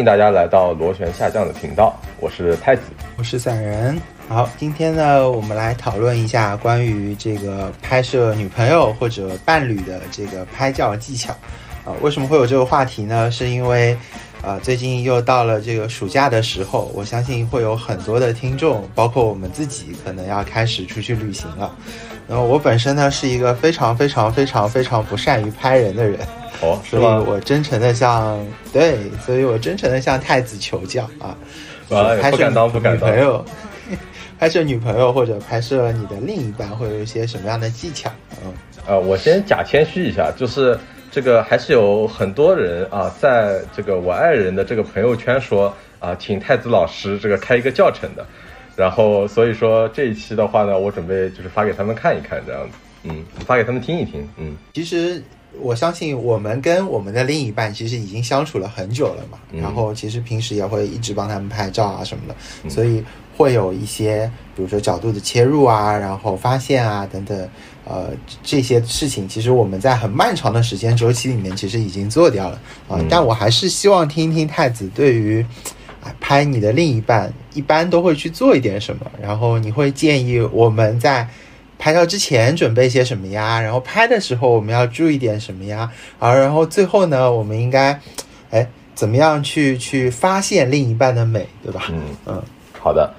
欢迎大家来到螺旋下降的频道，我是太子，我是散人。好，今天呢，我们来讨论一下关于这个拍摄女朋友或者伴侣的这个拍照技巧。啊，为什么会有这个话题呢？是因为，啊，最近又到了这个暑假的时候，我相信会有很多的听众，包括我们自己，可能要开始出去旅行了。然后我本身呢，是一个非常非常非常非常不善于拍人的人。哦，所以我真诚的向对，所以我真诚的向太子求教啊，拍摄女朋友，拍摄女朋友或者拍摄你的另一半会有一些什么样的技巧？嗯，呃，我先假谦虚一下，就是这个还是有很多人啊，在这个我爱人的这个朋友圈说啊，请太子老师这个开一个教程的，然后所以说这一期的话呢，我准备就是发给他们看一看这样子，嗯，发给他们听一听，嗯，其实。我相信我们跟我们的另一半其实已经相处了很久了嘛，然后其实平时也会一直帮他们拍照啊什么的，所以会有一些比如说角度的切入啊，然后发现啊等等，呃这些事情其实我们在很漫长的时间周期里面其实已经做掉了啊，但我还是希望听一听太子对于啊拍你的另一半一般都会去做一点什么，然后你会建议我们在。拍照之前准备些什么呀？然后拍的时候我们要注意点什么呀？啊，然后最后呢，我们应该，哎，怎么样去去发现另一半的美，对吧？嗯嗯，好的。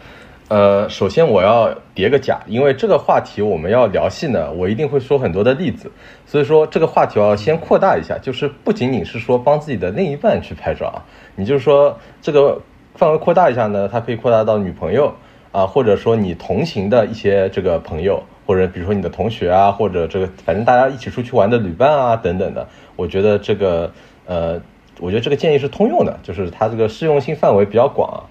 呃，首先我要叠个甲，因为这个话题我们要聊细呢，我一定会说很多的例子，所以说这个话题我要先扩大一下，就是不仅仅是说帮自己的另一半去拍照啊，你就是说这个范围扩大一下呢，它可以扩大到女朋友啊，或者说你同行的一些这个朋友。或者比如说你的同学啊，或者这个反正大家一起出去玩的旅伴啊等等的，我觉得这个呃，我觉得这个建议是通用的，就是它这个适用性范围比较广。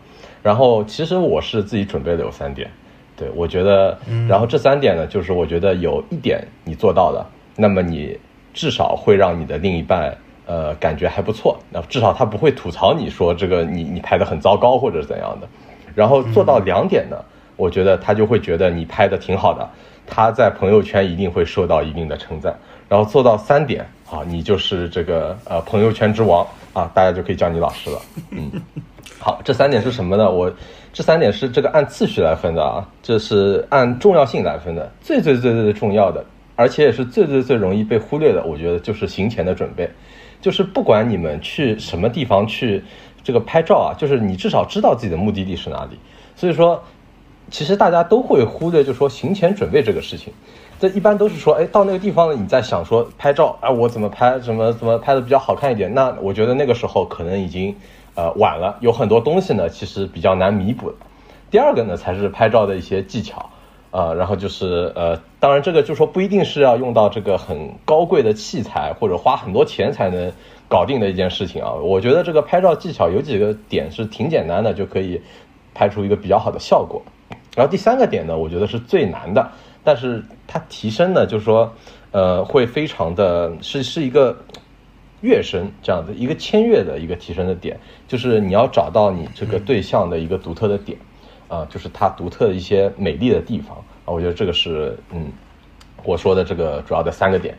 然后其实我是自己准备的有三点，对我觉得，然后这三点呢，就是我觉得有一点你做到的，那么你至少会让你的另一半呃感觉还不错，那至少他不会吐槽你说这个你你拍的很糟糕或者怎样的。然后做到两点呢，我觉得他就会觉得你拍的挺好的。他在朋友圈一定会受到一定的称赞，然后做到三点啊，你就是这个呃朋友圈之王啊，大家就可以叫你老师了。嗯，好，这三点是什么呢？我这三点是这个按次序来分的啊，这是按重要性来分的，最最最最最重要的，而且也是最最最容易被忽略的，我觉得就是行前的准备，就是不管你们去什么地方去这个拍照啊，就是你至少知道自己的目的地是哪里，所以说。其实大家都会忽略，就说行前准备这个事情，这一般都是说，哎，到那个地方了，你在想说拍照，啊，我怎么拍，怎么怎么拍的比较好看一点？那我觉得那个时候可能已经，呃，晚了，有很多东西呢，其实比较难弥补第二个呢，才是拍照的一些技巧，啊，然后就是，呃，当然这个就说不一定是要用到这个很高贵的器材或者花很多钱才能搞定的一件事情啊。我觉得这个拍照技巧有几个点是挺简单的，就可以拍出一个比较好的效果。然后第三个点呢，我觉得是最难的，但是它提升呢，就是说，呃，会非常的是是一个跃升这样子一个签跃的一个提升的点，就是你要找到你这个对象的一个独特的点，啊，就是它独特的一些美丽的地方啊，我觉得这个是嗯，我说的这个主要的三个点，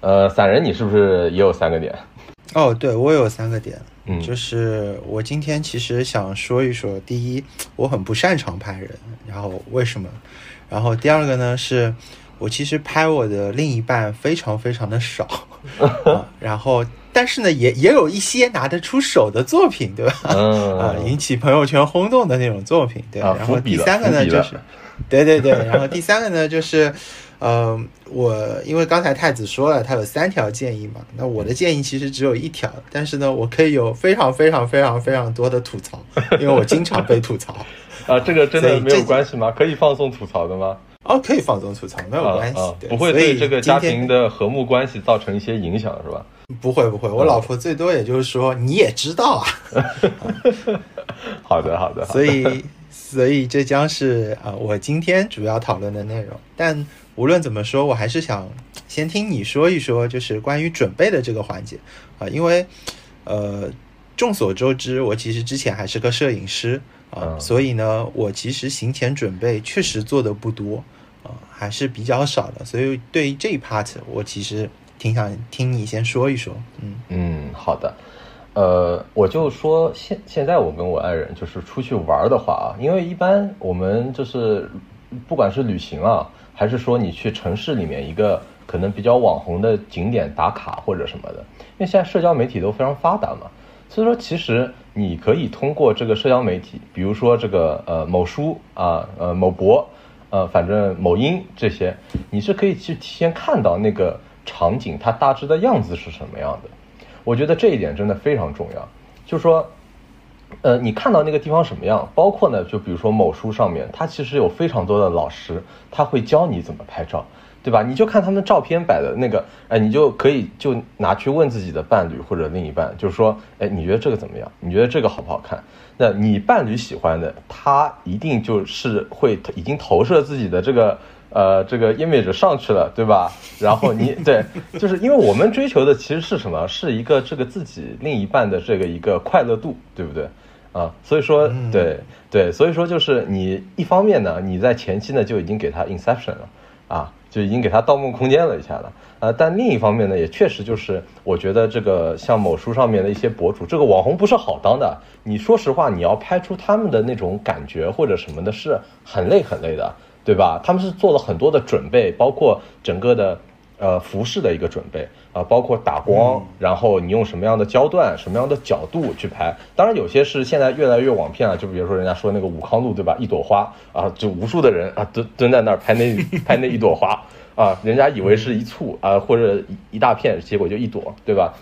呃，散人你是不是也有三个点？哦，对我有三个点。就是我今天其实想说一说，第一，我很不擅长拍人，然后为什么？然后第二个呢，是我其实拍我的另一半非常非常的少，然后但是呢，也也有一些拿得出手的作品，对吧？啊，引起朋友圈轰动的那种作品，对。然后第三个呢，就是，对对对，然后第三个呢，就是。呃，我因为刚才太子说了，他有三条建议嘛，那我的建议其实只有一条，但是呢，我可以有非常非常非常非常多的吐槽，因为我经常被吐槽。啊，这个真的没有关系吗？可以放松吐槽的吗？哦，可以放松吐槽，没有关系，不会对这个家庭的和睦关系造成一些影响，是吧？不会不会，我老婆最多也就是说你也知道啊。好的好的，所以所以这将是啊我今天主要讨论的内容，但。无论怎么说，我还是想先听你说一说，就是关于准备的这个环节。啊，因为呃，众所周知，我其实之前还是个摄影师啊，所以呢，我其实行前准备确实做的不多啊，还是比较少的，所以对于这一 part，我其实挺想听你先说一说。嗯。嗯，好的，呃，我就说现现在我跟我爱人就是出去玩的话啊，因为一般我们就是不管是旅行啊，还是说你去城市里面一个可能比较网红的景点打卡或者什么的，因为现在社交媒体都非常发达嘛，所以说其实你可以通过这个社交媒体，比如说这个呃某书啊，呃某博，呃反正某音这些，你是可以去提前看到那个场景它大致的样子是什么样的。我觉得这一点真的非常重要，就是说，呃，你看到那个地方什么样，包括呢，就比如说某书上面，它其实有非常多的老师，他会教你怎么拍照，对吧？你就看他们照片摆的那个，哎，你就可以就拿去问自己的伴侣或者另一半，就是说，哎，你觉得这个怎么样？你觉得这个好不好看？那你伴侣喜欢的，他一定就是会已经投射自己的这个。呃，这个 image 上去了，对吧？然后你对，就是因为我们追求的其实是什么？是一个这个自己另一半的这个一个快乐度，对不对？啊，所以说，对对，所以说就是你一方面呢，你在前期呢就已经给他 inception 了，啊，就已经给他盗梦空间了一下了，呃，但另一方面呢，也确实就是我觉得这个像某书上面的一些博主，这个网红不是好当的。你说实话，你要拍出他们的那种感觉或者什么的，是很累很累的。对吧？他们是做了很多的准备，包括整个的呃服饰的一个准备啊，包括打光，然后你用什么样的焦段、什么样的角度去拍。当然，有些是现在越来越网片了，就比如说人家说那个武康路，对吧？一朵花啊，就无数的人啊蹲蹲在那儿拍那 拍那一朵花啊，人家以为是一簇啊或者一一大片，结果就一朵，对吧？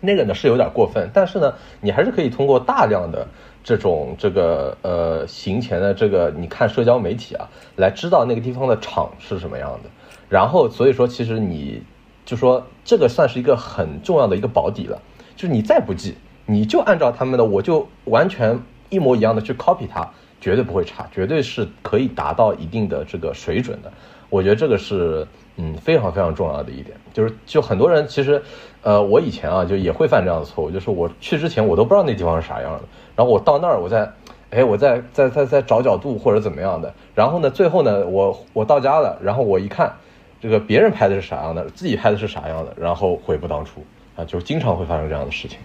那个呢是有点过分，但是呢，你还是可以通过大量的。这种这个呃行前的这个，你看社交媒体啊，来知道那个地方的场是什么样的，然后所以说其实你就说这个算是一个很重要的一个保底了，就是你再不记，你就按照他们的，我就完全一模一样的去 copy 它，绝对不会差，绝对是可以达到一定的这个水准的。我觉得这个是嗯非常非常重要的一点，就是就很多人其实呃我以前啊就也会犯这样的错误，就是我去之前我都不知道那地方是啥样的。然后我到那儿，我再，哎，我在在在在找角度或者怎么样的。然后呢，最后呢，我我到家了，然后我一看，这个别人拍的是啥样的，自己拍的是啥样的，然后悔不当初啊，就经常会发生这样的事情。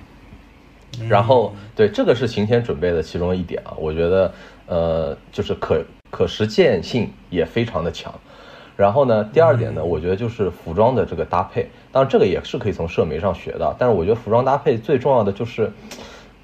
然后，对，这个是行前准备的其中一点啊，我觉得，呃，就是可可实践性也非常的强。然后呢，第二点呢，我觉得就是服装的这个搭配，当然这个也是可以从社媒上学的，但是我觉得服装搭配最重要的就是。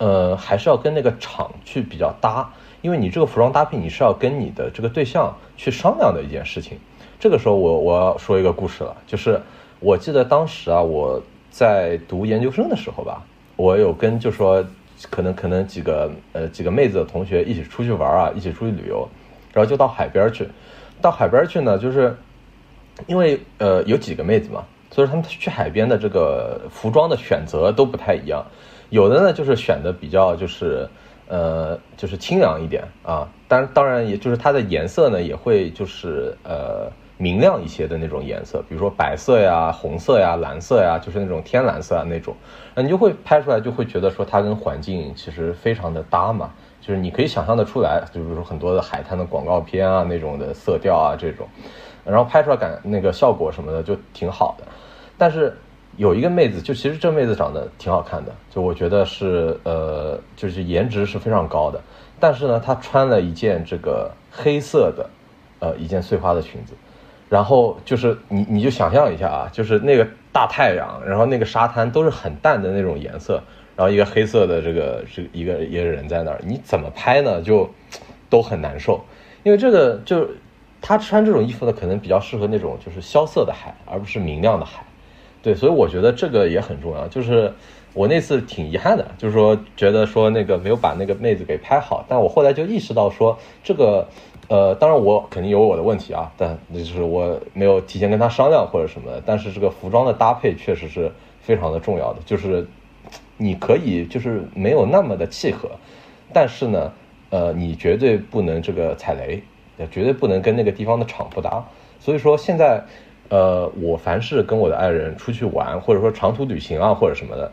呃，还是要跟那个厂去比较搭，因为你这个服装搭配，你是要跟你的这个对象去商量的一件事情。这个时候，我我要说一个故事了，就是我记得当时啊，我在读研究生的时候吧，我有跟就说可能可能几个呃几个妹子的同学一起出去玩啊，一起出去旅游，然后就到海边去。到海边去呢，就是因为呃有几个妹子嘛，所以说他们去海边的这个服装的选择都不太一样。有的呢，就是选的比较就是，呃，就是清凉一点啊，当当然也就是它的颜色呢也会就是呃明亮一些的那种颜色，比如说白色呀、红色呀、蓝色呀，就是那种天蓝色啊那种，那你就会拍出来就会觉得说它跟环境其实非常的搭嘛，就是你可以想象的出来，就比如说很多的海滩的广告片啊那种的色调啊这种，然后拍出来感那个效果什么的就挺好的，但是。有一个妹子，就其实这妹子长得挺好看的，就我觉得是呃，就是颜值是非常高的。但是呢，她穿了一件这个黑色的，呃，一件碎花的裙子。然后就是你你就想象一下啊，就是那个大太阳，然后那个沙滩都是很淡的那种颜色，然后一个黑色的这个是一个一个人在那儿，你怎么拍呢？就都很难受，因为这个就他穿这种衣服呢，可能比较适合那种就是萧瑟的海，而不是明亮的海。对，所以我觉得这个也很重要。就是我那次挺遗憾的，就是说觉得说那个没有把那个妹子给拍好。但我后来就意识到说，这个呃，当然我肯定有我的问题啊，但就是我没有提前跟她商量或者什么的。但是这个服装的搭配确实是非常的重要的，就是你可以就是没有那么的契合，但是呢，呃，你绝对不能这个踩雷，绝对不能跟那个地方的场不搭。所以说现在。呃，我凡是跟我的爱人出去玩，或者说长途旅行啊，或者什么的，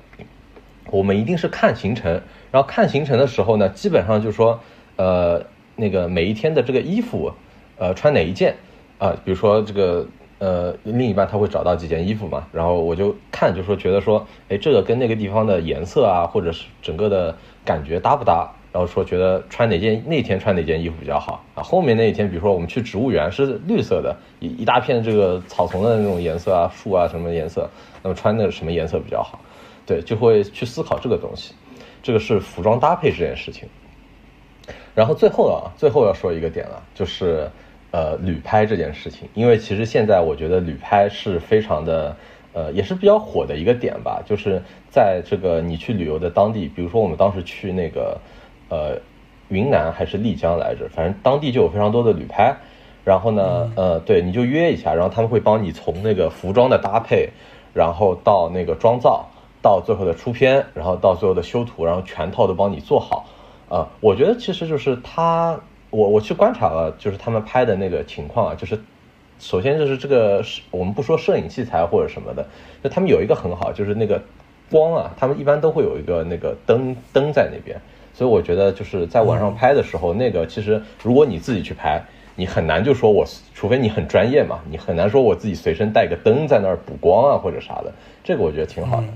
我们一定是看行程。然后看行程的时候呢，基本上就是说，呃，那个每一天的这个衣服，呃，穿哪一件啊？比如说这个呃，另一半他会找到几件衣服嘛，然后我就看，就说觉得说，哎，这个跟那个地方的颜色啊，或者是整个的感觉搭不搭？然后说觉得穿哪件那天穿哪件衣服比较好啊？后面那一天，比如说我们去植物园是绿色的，一一大片这个草丛的那种颜色啊，树啊什么颜色，那么穿的什么颜色比较好？对，就会去思考这个东西，这个是服装搭配这件事情。然后最后啊，最后要说一个点了，就是。呃，旅拍这件事情，因为其实现在我觉得旅拍是非常的，呃，也是比较火的一个点吧。就是在这个你去旅游的当地，比如说我们当时去那个，呃，云南还是丽江来着，反正当地就有非常多的旅拍。然后呢，呃，对，你就约一下，然后他们会帮你从那个服装的搭配，然后到那个妆造，到最后的出片，然后到最后的修图，然后全套都帮你做好。呃，我觉得其实就是他。我我去观察了，就是他们拍的那个情况啊，就是首先就是这个，我们不说摄影器材或者什么的，就他们有一个很好，就是那个光啊，他们一般都会有一个那个灯灯在那边，所以我觉得就是在晚上拍的时候，那个其实如果你自己去拍，你很难就说我，除非你很专业嘛，你很难说我自己随身带个灯在那儿补光啊或者啥的，这个我觉得挺好的，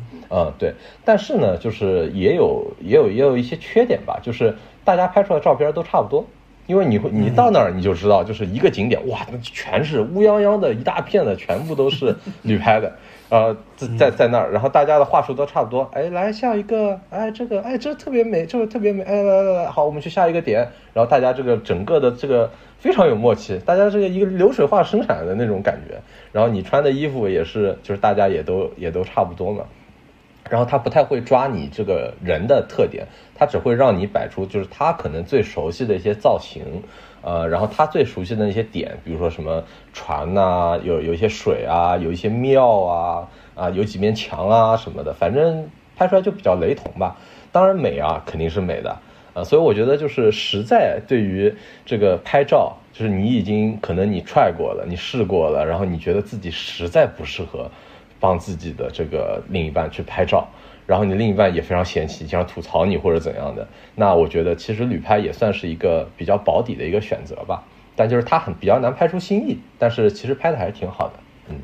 对，但是呢，就是也有也有也有一些缺点吧，就是大家拍出来的照片都差不多。因为你会，你到那儿你就知道，就是一个景点，哇，那全是乌泱泱的一大片的，全部都是 旅拍的，呃，在在那儿，然后大家的话术都差不多，哎，来下一个，哎，这个，哎，这特别美，这个特别美，哎，来来来，好，我们去下一个点，然后大家这个整个的这个非常有默契，大家这个一个流水化生产的那种感觉，然后你穿的衣服也是，就是大家也都也都差不多嘛。然后他不太会抓你这个人的特点，他只会让你摆出就是他可能最熟悉的一些造型，呃，然后他最熟悉的那些点，比如说什么船呐，有有一些水啊，有一些庙啊，啊，有几面墙啊什么的，反正拍出来就比较雷同吧。当然美啊，肯定是美的，呃，所以我觉得就是实在对于这个拍照，就是你已经可能你踹过了，你试过了，然后你觉得自己实在不适合。帮自己的这个另一半去拍照，然后你另一半也非常嫌弃，经常吐槽你或者怎样的，那我觉得其实旅拍也算是一个比较保底的一个选择吧。但就是它很比较难拍出新意，但是其实拍的还是挺好的。嗯，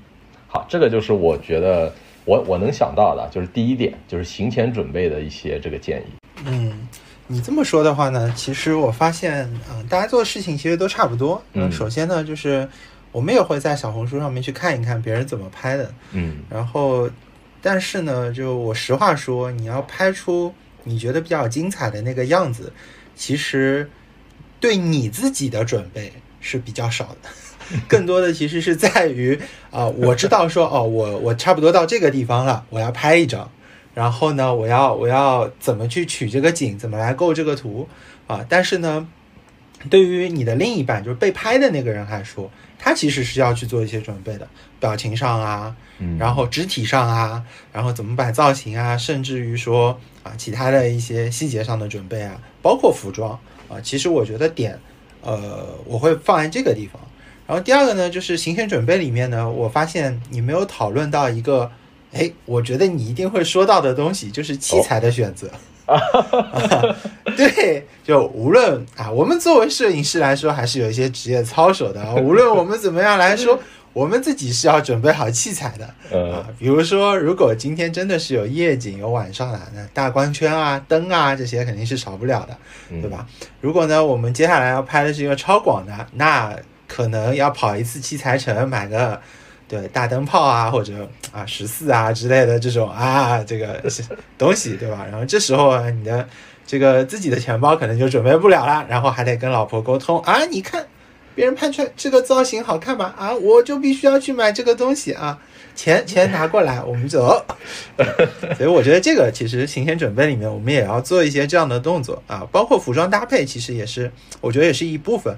好，这个就是我觉得我我能想到的，就是第一点，就是行前准备的一些这个建议。嗯，你这么说的话呢，其实我发现，嗯，大家做的事情其实都差不多。嗯，首先呢，就是。我们也会在小红书上面去看一看别人怎么拍的，嗯，然后，但是呢，就我实话说，你要拍出你觉得比较精彩的那个样子，其实对你自己的准备是比较少的，更多的其实是在于啊，我知道说哦，我我差不多到这个地方了，我要拍一张，然后呢，我要我要怎么去取这个景，怎么来构这个图啊，但是呢，对于你的另一半，就是被拍的那个人来说。他其实是要去做一些准备的，表情上啊，然后肢体上啊，然后怎么摆造型啊，甚至于说啊，其他的一些细节上的准备啊，包括服装啊，其实我觉得点，呃，我会放在这个地方。然后第二个呢，就是行前准备里面呢，我发现你没有讨论到一个，哎，我觉得你一定会说到的东西，就是器材的选择。啊，对，就无论啊，我们作为摄影师来说，还是有一些职业操守的。无论我们怎么样来说，我们自己是要准备好器材的。啊，比如说，如果今天真的是有夜景、有晚上了，那大光圈啊、灯啊这些肯定是少不了的，对吧？如果呢，我们接下来要拍的是一个超广的，那可能要跑一次器材城，买个。对大灯泡啊，或者啊十四啊之类的这种啊，这个东西对吧？然后这时候你的这个自己的钱包可能就准备不了了，然后还得跟老婆沟通啊，你看别人拍出来这个造型好看吧？啊，我就必须要去买这个东西啊，钱钱拿过来，我们走。所以我觉得这个其实行前准备里面，我们也要做一些这样的动作啊，包括服装搭配，其实也是我觉得也是一部分。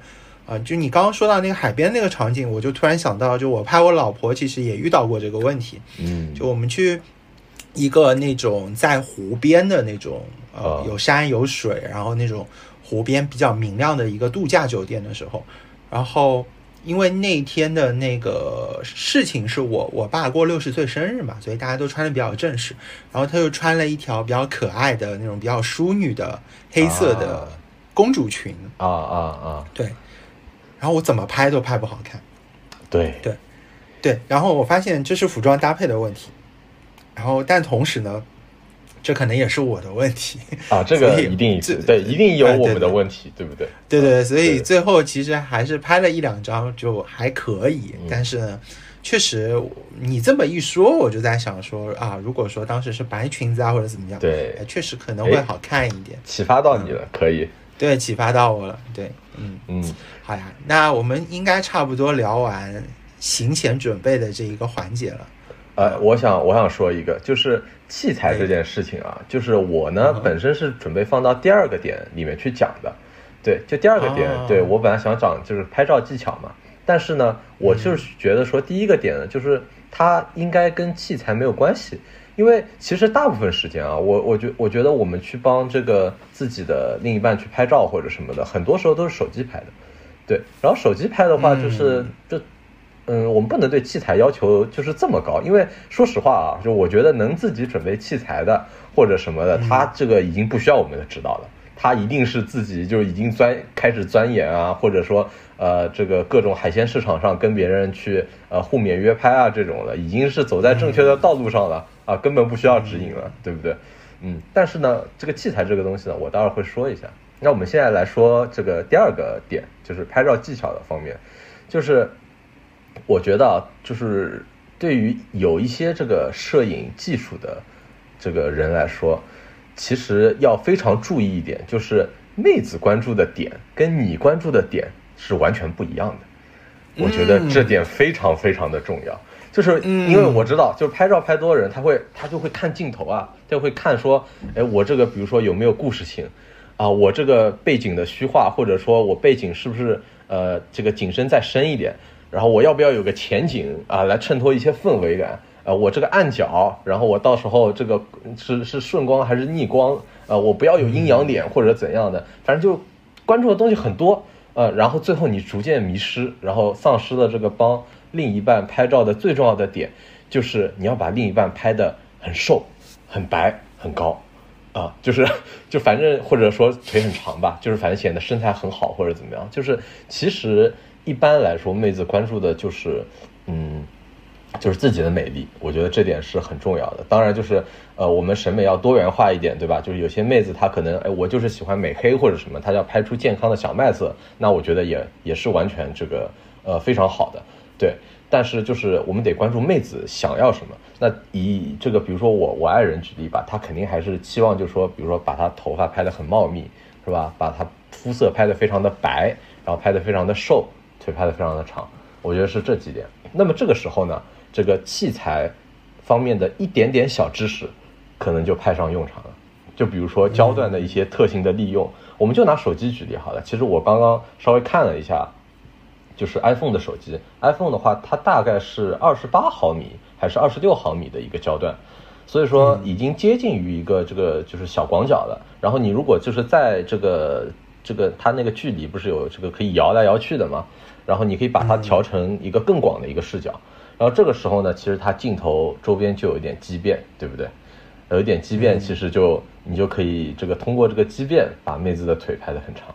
啊，就你刚刚说到那个海边那个场景，我就突然想到，就我拍我老婆，其实也遇到过这个问题。嗯，就我们去一个那种在湖边的那种，呃，有山有水，然后那种湖边比较明亮的一个度假酒店的时候，然后因为那天的那个事情是我我爸过六十岁生日嘛，所以大家都穿的比较正式，然后他就穿了一条比较可爱的那种比较淑女的黑色的公主裙。啊啊啊！对。然后我怎么拍都拍不好看，对。对，对，然后我发现这是服装搭配的问题，然后但同时呢，这可能也是我的问题。啊，这个 一定对，一定有我们的问题，对不对？对对，所以最后其实还是拍了一两张就还可以，但是呢，确实你这么一说，我就在想说啊，如果说当时是白裙子啊或者怎么样，对，确实可能会好看一点，启发到你了，可以，对，启发到我了，对，嗯。嗯，好呀，那我们应该差不多聊完。行前准备的这一个环节了，呃，我想我想说一个，就是器材这件事情啊，就是我呢本身是准备放到第二个点里面去讲的，对，就第二个点，对我本来想讲就是拍照技巧嘛，但是呢，我就是觉得说第一个点呢，就是它应该跟器材没有关系，因为其实大部分时间啊，我我觉我觉得我们去帮这个自己的另一半去拍照或者什么的，很多时候都是手机拍的，对，然后手机拍的话就是就。嗯，我们不能对器材要求就是这么高，因为说实话啊，就我觉得能自己准备器材的或者什么的，他这个已经不需要我们的指导了，他一定是自己就已经钻开始钻研啊，或者说呃这个各种海鲜市场上跟别人去呃互免约拍啊这种的，已经是走在正确的道路上了啊，根本不需要指引了，对不对？嗯，但是呢，这个器材这个东西呢，我待会儿会说一下。那我们现在来说这个第二个点，就是拍照技巧的方面，就是。我觉得啊，就是对于有一些这个摄影技术的这个人来说，其实要非常注意一点，就是妹子关注的点跟你关注的点是完全不一样的。我觉得这点非常非常的重要，就是因为我知道，就是拍照拍多的人，他会他就会看镜头啊，就会看说，哎，我这个比如说有没有故事性啊，我这个背景的虚化，或者说我背景是不是呃这个景深再深一点。然后我要不要有个前景啊，来衬托一些氛围感？呃，我这个暗角，然后我到时候这个是是顺光还是逆光？呃，我不要有阴阳脸或者怎样的，反正就关注的东西很多。呃，然后最后你逐渐迷失，然后丧失了这个帮另一半拍照的最重要的点，就是你要把另一半拍的很瘦、很白、很高，啊，就是就反正或者说腿很长吧，就是反正显得身材很好或者怎么样，就是其实。一般来说，妹子关注的就是，嗯，就是自己的美丽。我觉得这点是很重要的。当然，就是呃，我们审美要多元化一点，对吧？就是有些妹子她可能，哎，我就是喜欢美黑或者什么，她要拍出健康的小麦色，那我觉得也也是完全这个呃非常好的。对，但是就是我们得关注妹子想要什么。那以这个比如说我我爱人举例吧，她肯定还是期望就是说，比如说把她头发拍得很茂密，是吧？把她肤色拍得非常的白，然后拍得非常的瘦。腿拍的非常的长，我觉得是这几点。那么这个时候呢，这个器材方面的一点点小知识，可能就派上用场了。就比如说焦段的一些特性的利用，我们就拿手机举例好了。其实我刚刚稍微看了一下，就是 iPhone 的手机，iPhone 的话，它大概是二十八毫米还是二十六毫米的一个焦段，所以说已经接近于一个这个就是小广角了。然后你如果就是在这个这个它那个距离不是有这个可以摇来摇去的吗？然后你可以把它调成一个更广的一个视角，然后这个时候呢，其实它镜头周边就有一点畸变，对不对？有一点畸变，其实就你就可以这个通过这个畸变把妹子的腿拍得很长，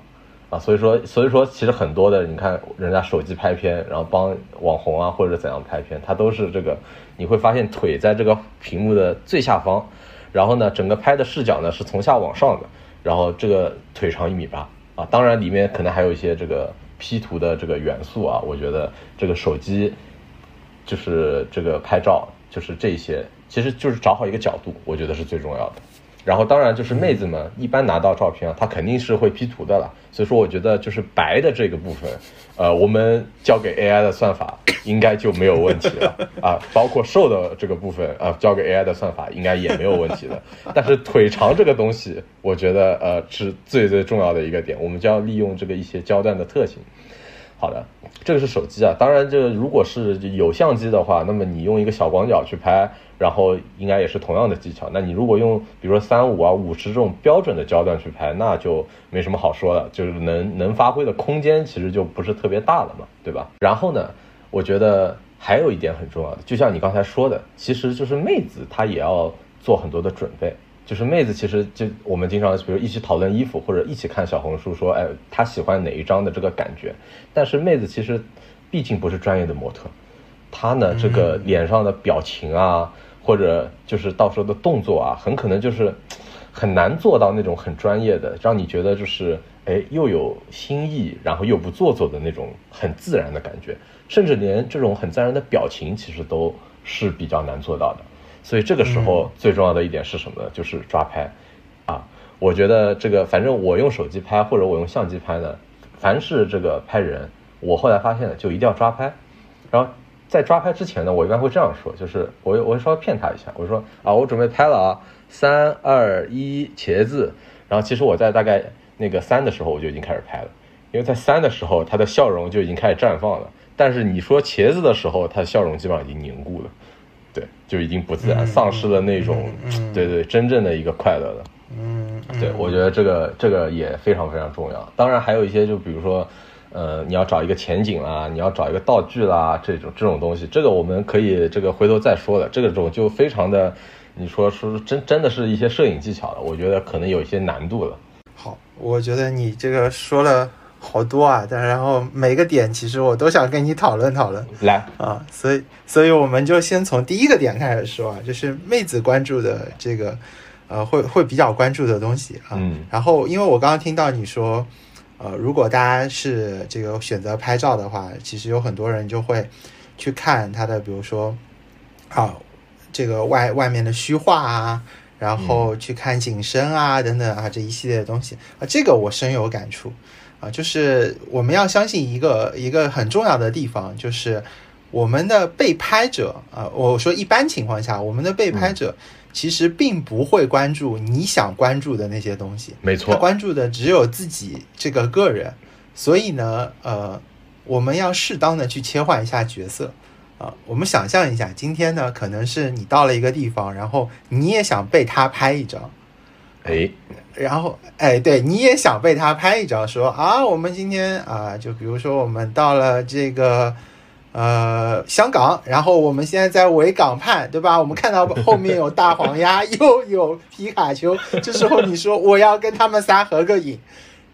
啊，所以说所以说其实很多的你看人家手机拍片，然后帮网红啊或者怎样拍片，它都是这个你会发现腿在这个屏幕的最下方，然后呢整个拍的视角呢是从下往上的，然后这个腿长一米八啊，当然里面可能还有一些这个。P 图的这个元素啊，我觉得这个手机就是这个拍照，就是这些，其实就是找好一个角度，我觉得是最重要的。然后当然就是妹子们一般拿到照片啊，她肯定是会 P 图的了。所以说我觉得就是白的这个部分，呃，我们交给 AI 的算法应该就没有问题了 啊。包括瘦的这个部分啊，交给 AI 的算法应该也没有问题的。但是腿长这个东西，我觉得呃是最最重要的一个点，我们就要利用这个一些焦段的特性。好的，这个是手机啊。当然，这如果是有相机的话，那么你用一个小广角去拍，然后应该也是同样的技巧。那你如果用，比如说三五啊、五十这种标准的焦段去拍，那就没什么好说的，就是能能发挥的空间其实就不是特别大了嘛，对吧？然后呢，我觉得还有一点很重要的，就像你刚才说的，其实就是妹子她也要做很多的准备。就是妹子，其实就我们经常比如一起讨论衣服，或者一起看小红书，说哎，她喜欢哪一张的这个感觉。但是妹子其实毕竟不是专业的模特，她呢这个脸上的表情啊，或者就是到时候的动作啊，很可能就是很难做到那种很专业的，让你觉得就是哎又有新意，然后又不做作的那种很自然的感觉，甚至连这种很自然的表情其实都是比较难做到的。所以这个时候最重要的一点是什么呢？就是抓拍，啊，我觉得这个反正我用手机拍或者我用相机拍呢，凡是这个拍人，我后来发现了就一定要抓拍。然后在抓拍之前呢，我一般会这样说，就是我我会稍微骗他一下，我说啊，我准备拍了啊，三二一，茄子。然后其实我在大概那个三的时候我就已经开始拍了，因为在三的时候他的笑容就已经开始绽放了，但是你说茄子的时候，他的笑容基本上已经凝固了。对，就已经不自然，丧失了那种，对对，真正的一个快乐了。嗯，对，我觉得这个这个也非常非常重要。当然还有一些，就比如说，呃，你要找一个前景啦，你要找一个道具啦，这种这种东西，这个我们可以这个回头再说的。这个种就非常的，你说说真真的是一些摄影技巧了，我觉得可能有一些难度了。好，我觉得你这个说了。好多啊，但然后每个点其实我都想跟你讨论讨论。来啊，所以所以我们就先从第一个点开始说啊，就是妹子关注的这个，呃，会会比较关注的东西啊。嗯。然后因为我刚刚听到你说，呃，如果大家是这个选择拍照的话，其实有很多人就会去看他的，比如说啊，这个外外面的虚化啊，然后去看景深啊等等啊这一系列的东西啊，这个我深有感触。啊，就是我们要相信一个一个很重要的地方，就是我们的被拍者啊，我说一般情况下，我们的被拍者其实并不会关注你想关注的那些东西，没错，他关注的只有自己这个个人。所以呢，呃，我们要适当的去切换一下角色啊。我们想象一下，今天呢，可能是你到了一个地方，然后你也想被他拍一张，哎。然后，哎，对，你也想被他拍一张，说啊，我们今天啊，就比如说我们到了这个呃香港，然后我们现在在维港畔，对吧？我们看到后面有大黄鸭，又有皮卡丘，这时候你说我要跟他们仨合个影，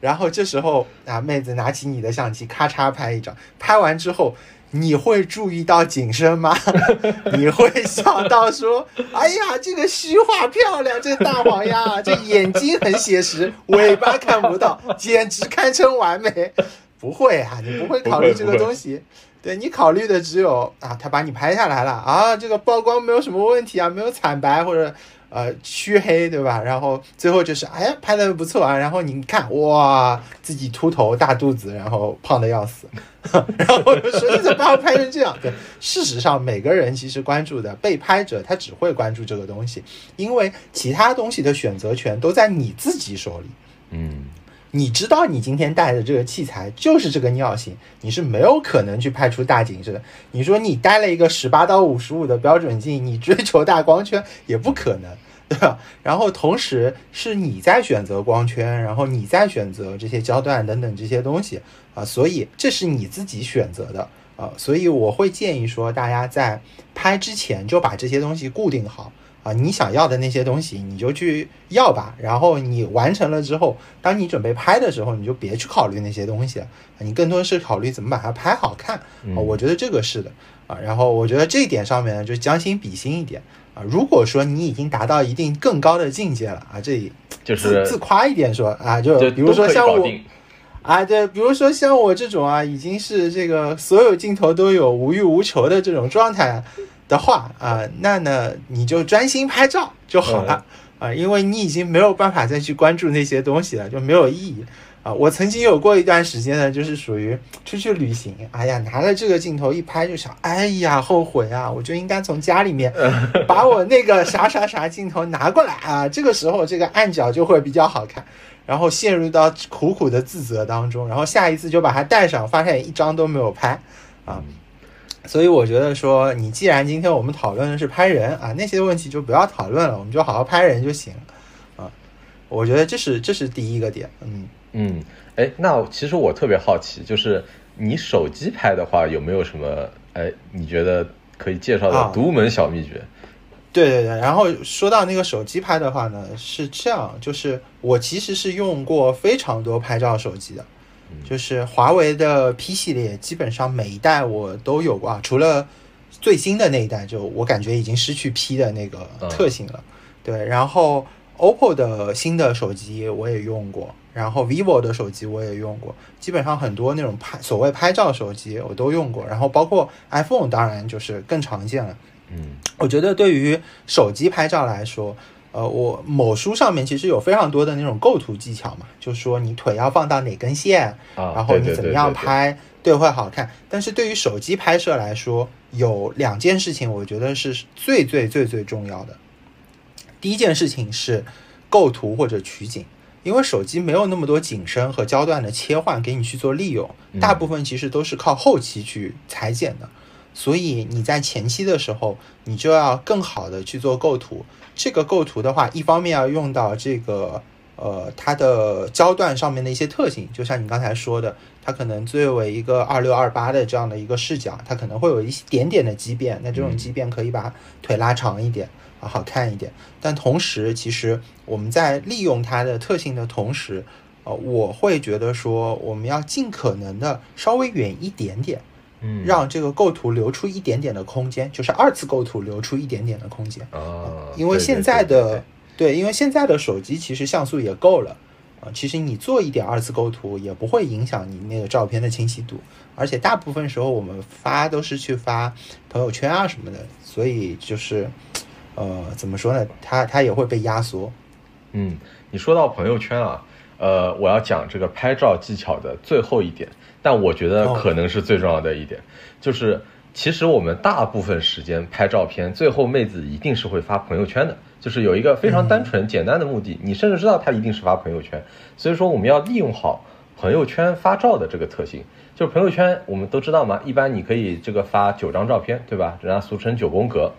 然后这时候啊，妹子拿起你的相机，咔嚓拍一张，拍完之后。你会注意到景深吗？你会想到说，哎呀，这个虚化漂亮，这大黄鸭，这眼睛很写实，尾巴看不到，简直堪称完美。不会啊，你不会考虑这个东西。对你考虑的只有啊，他把你拍下来了啊，这个曝光没有什么问题啊，没有惨白或者。呃，黢黑对吧？然后最后就是，哎呀，拍的不错啊。然后你看，哇，自己秃头、大肚子，然后胖的要死。然后我就说，你怎么把我拍成这样？对，事实上，每个人其实关注的被拍者，他只会关注这个东西，因为其他东西的选择权都在你自己手里。嗯。你知道你今天带的这个器材就是这个尿性，你是没有可能去拍出大景深。你说你带了一个十八到五十五的标准镜，你追求大光圈也不可能，对吧？然后同时是你在选择光圈，然后你在选择这些焦段等等这些东西啊，所以这是你自己选择的啊，所以我会建议说，大家在拍之前就把这些东西固定好。啊，你想要的那些东西，你就去要吧。然后你完成了之后，当你准备拍的时候，你就别去考虑那些东西了，你更多是考虑怎么把它拍好看。啊，我觉得这个是的啊。然后我觉得这一点上面呢，就将心比心一点啊。如果说你已经达到一定更高的境界了啊，这里就是自夸一点说啊，就比如说像我啊，对，比如说像我这种啊，已经是这个所有镜头都有无欲无求的这种状态。的话啊，那呢你就专心拍照就好了啊，因为你已经没有办法再去关注那些东西了，就没有意义啊。我曾经有过一段时间呢，就是属于出去旅行，哎呀，拿了这个镜头一拍就想，哎呀，后悔啊，我就应该从家里面 把我那个啥啥啥镜头拿过来啊。这个时候这个暗角就会比较好看，然后陷入到苦苦的自责当中，然后下一次就把它带上，发现一张都没有拍啊。所以我觉得说，你既然今天我们讨论的是拍人啊，那些问题就不要讨论了，我们就好好拍人就行啊。我觉得这是这是第一个点，嗯嗯，哎，那其实我特别好奇，就是你手机拍的话，有没有什么哎你觉得可以介绍的独门小秘诀？对对对，然后说到那个手机拍的话呢，是这样，就是我其实是用过非常多拍照手机的。就是华为的 P 系列，基本上每一代我都有过啊，除了最新的那一代，就我感觉已经失去 P 的那个特性了。对，然后 OPPO 的新的手机我也用过，然后 vivo 的手机我也用过，基本上很多那种拍所谓拍照手机我都用过，然后包括 iPhone 当然就是更常见了。嗯，我觉得对于手机拍照来说，呃，我某书上面其实有非常多的那种构图技巧嘛，就说你腿要放到哪根线，然后你怎么样拍对会好看。但是对于手机拍摄来说，有两件事情我觉得是最最最最重要的。第一件事情是构图或者取景，因为手机没有那么多景深和焦段的切换给你去做利用，大部分其实都是靠后期去裁剪的。所以你在前期的时候，你就要更好的去做构图。这个构图的话，一方面要用到这个呃它的焦段上面的一些特性，就像你刚才说的，它可能作为一个二六二八的这样的一个视角，它可能会有一点点的畸变。那这种畸变可以把腿拉长一点啊，好看一点。但同时，其实我们在利用它的特性的同时，呃，我会觉得说，我们要尽可能的稍微远一点点。嗯，让这个构图留出一点点的空间，就是二次构图留出一点点的空间啊。因为现在的对，因为现在的手机其实像素也够了啊。其实你做一点二次构图也不会影响你那个照片的清晰度，而且大部分时候我们发都是去发朋友圈啊什么的，所以就是呃，怎么说呢？它它也会被压缩。嗯，你说到朋友圈啊，呃，我要讲这个拍照技巧的最后一点。但我觉得可能是最重要的一点，就是其实我们大部分时间拍照片，最后妹子一定是会发朋友圈的，就是有一个非常单纯简单的目的，你甚至知道她一定是发朋友圈，所以说我们要利用好朋友圈发照的这个特性。就是朋友圈我们都知道嘛，一般你可以这个发九张照片，对吧？人家俗称九宫格。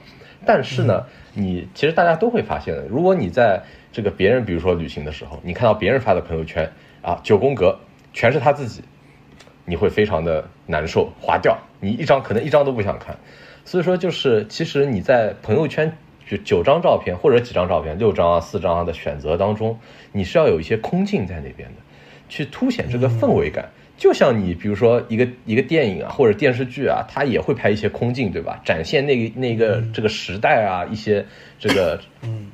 但是呢，你其实大家都会发现的，如果你在这个别人比如说旅行的时候，你看到别人发的朋友圈啊，九宫格全是他自己。你会非常的难受，划掉，你一张可能一张都不想看，所以说就是其实你在朋友圈就九张照片或者几张照片，六张啊四张啊的选择当中，你是要有一些空镜在那边的，去凸显这个氛围感。就像你比如说一个一个电影啊或者电视剧啊，它也会拍一些空镜，对吧？展现那个那个这个时代啊一些这个嗯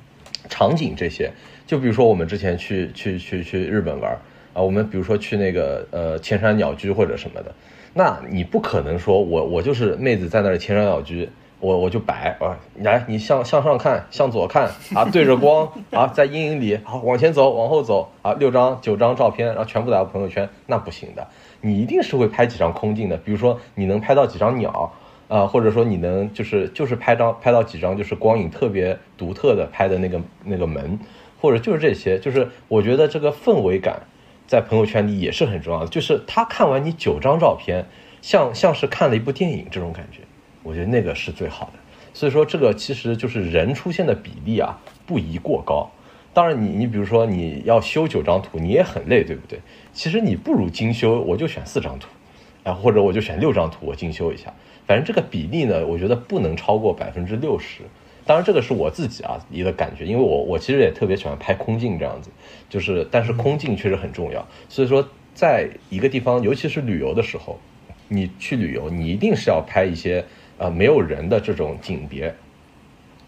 场景这些。就比如说我们之前去去去去日本玩。啊，我们比如说去那个呃千山鸟居或者什么的，那你不可能说我我就是妹子在那儿千山鸟居，我我就摆啊，来你向向上看，向左看啊，对着光啊，在阴影里好往前走，往后走啊，六张九张照片，然后全部打到朋友圈，那不行的，你一定是会拍几张空镜的，比如说你能拍到几张鸟啊，或者说你能就是就是拍张拍到几张就是光影特别独特的拍的那个那个门，或者就是这些，就是我觉得这个氛围感。在朋友圈里也是很重要的，就是他看完你九张照片，像像是看了一部电影这种感觉，我觉得那个是最好的。所以说这个其实就是人出现的比例啊，不宜过高。当然你你比如说你要修九张图，你也很累，对不对？其实你不如精修，我就选四张图，啊或者我就选六张图，我精修一下。反正这个比例呢，我觉得不能超过百分之六十。当然，这个是我自己啊一个感觉，因为我我其实也特别喜欢拍空镜这样子，就是但是空镜确实很重要。所以说，在一个地方，尤其是旅游的时候，你去旅游，你一定是要拍一些呃没有人的这种景别，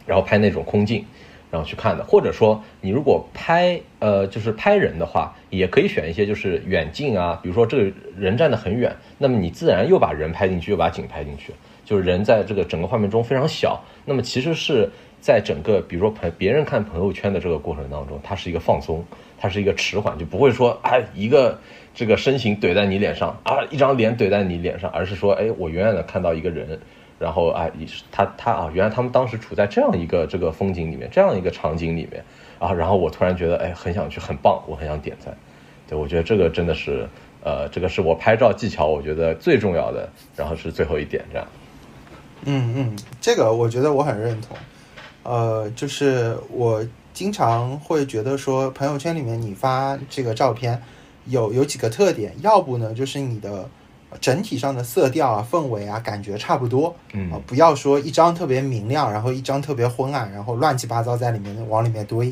然后拍那种空镜，然后去看的。或者说，你如果拍呃就是拍人的话，也可以选一些就是远近啊，比如说这个人站得很远，那么你自然又把人拍进去，又把景拍进去。就是人在这个整个画面中非常小，那么其实是在整个，比如说朋别人看朋友圈的这个过程当中，它是一个放松，它是一个迟缓，就不会说哎一个这个身形怼在你脸上啊，一张脸怼在你脸上，而是说哎我远远的看到一个人，然后啊哎他他啊原来他们当时处在这样一个这个风景里面，这样一个场景里面啊，然后我突然觉得哎很想去，很棒，我很想点赞，对我觉得这个真的是呃这个是我拍照技巧我觉得最重要的，然后是最后一点这样。嗯嗯，这个我觉得我很认同，呃，就是我经常会觉得说，朋友圈里面你发这个照片，有有几个特点，要不呢就是你的整体上的色调啊、氛围啊，感觉差不多，嗯，不要说一张特别明亮，然后一张特别昏暗，然后乱七八糟在里面往里面堆，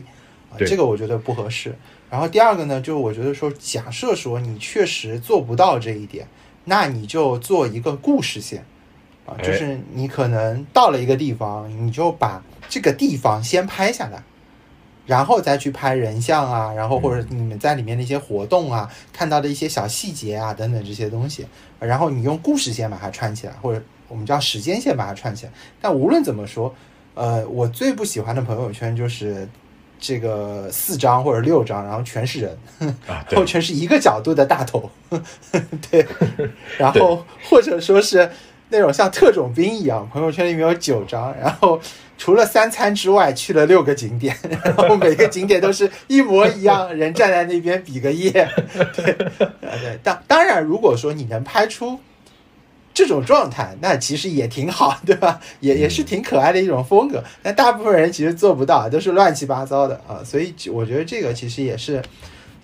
啊，这个我觉得不合适。然后第二个呢，就我觉得说，假设说你确实做不到这一点，那你就做一个故事线。啊，就是你可能到了一个地方，你就把这个地方先拍下来，然后再去拍人像啊，然后或者你们在里面的一些活动啊，看到的一些小细节啊等等这些东西，然后你用故事线把它串起来，或者我们叫时间线把它串起来。但无论怎么说，呃，我最不喜欢的朋友圈就是这个四张或者六张，然后全是人，然后全是一个角度的大头，对，然后或者说是。那种像特种兵一样，朋友圈里面有九张，然后除了三餐之外去了六个景点，然后每个景点都是一模一样，人站在那边比个耶。对，对，当当然，如果说你能拍出这种状态，那其实也挺好，对吧？也也是挺可爱的一种风格。但大部分人其实做不到，都是乱七八糟的啊。所以我觉得这个其实也是。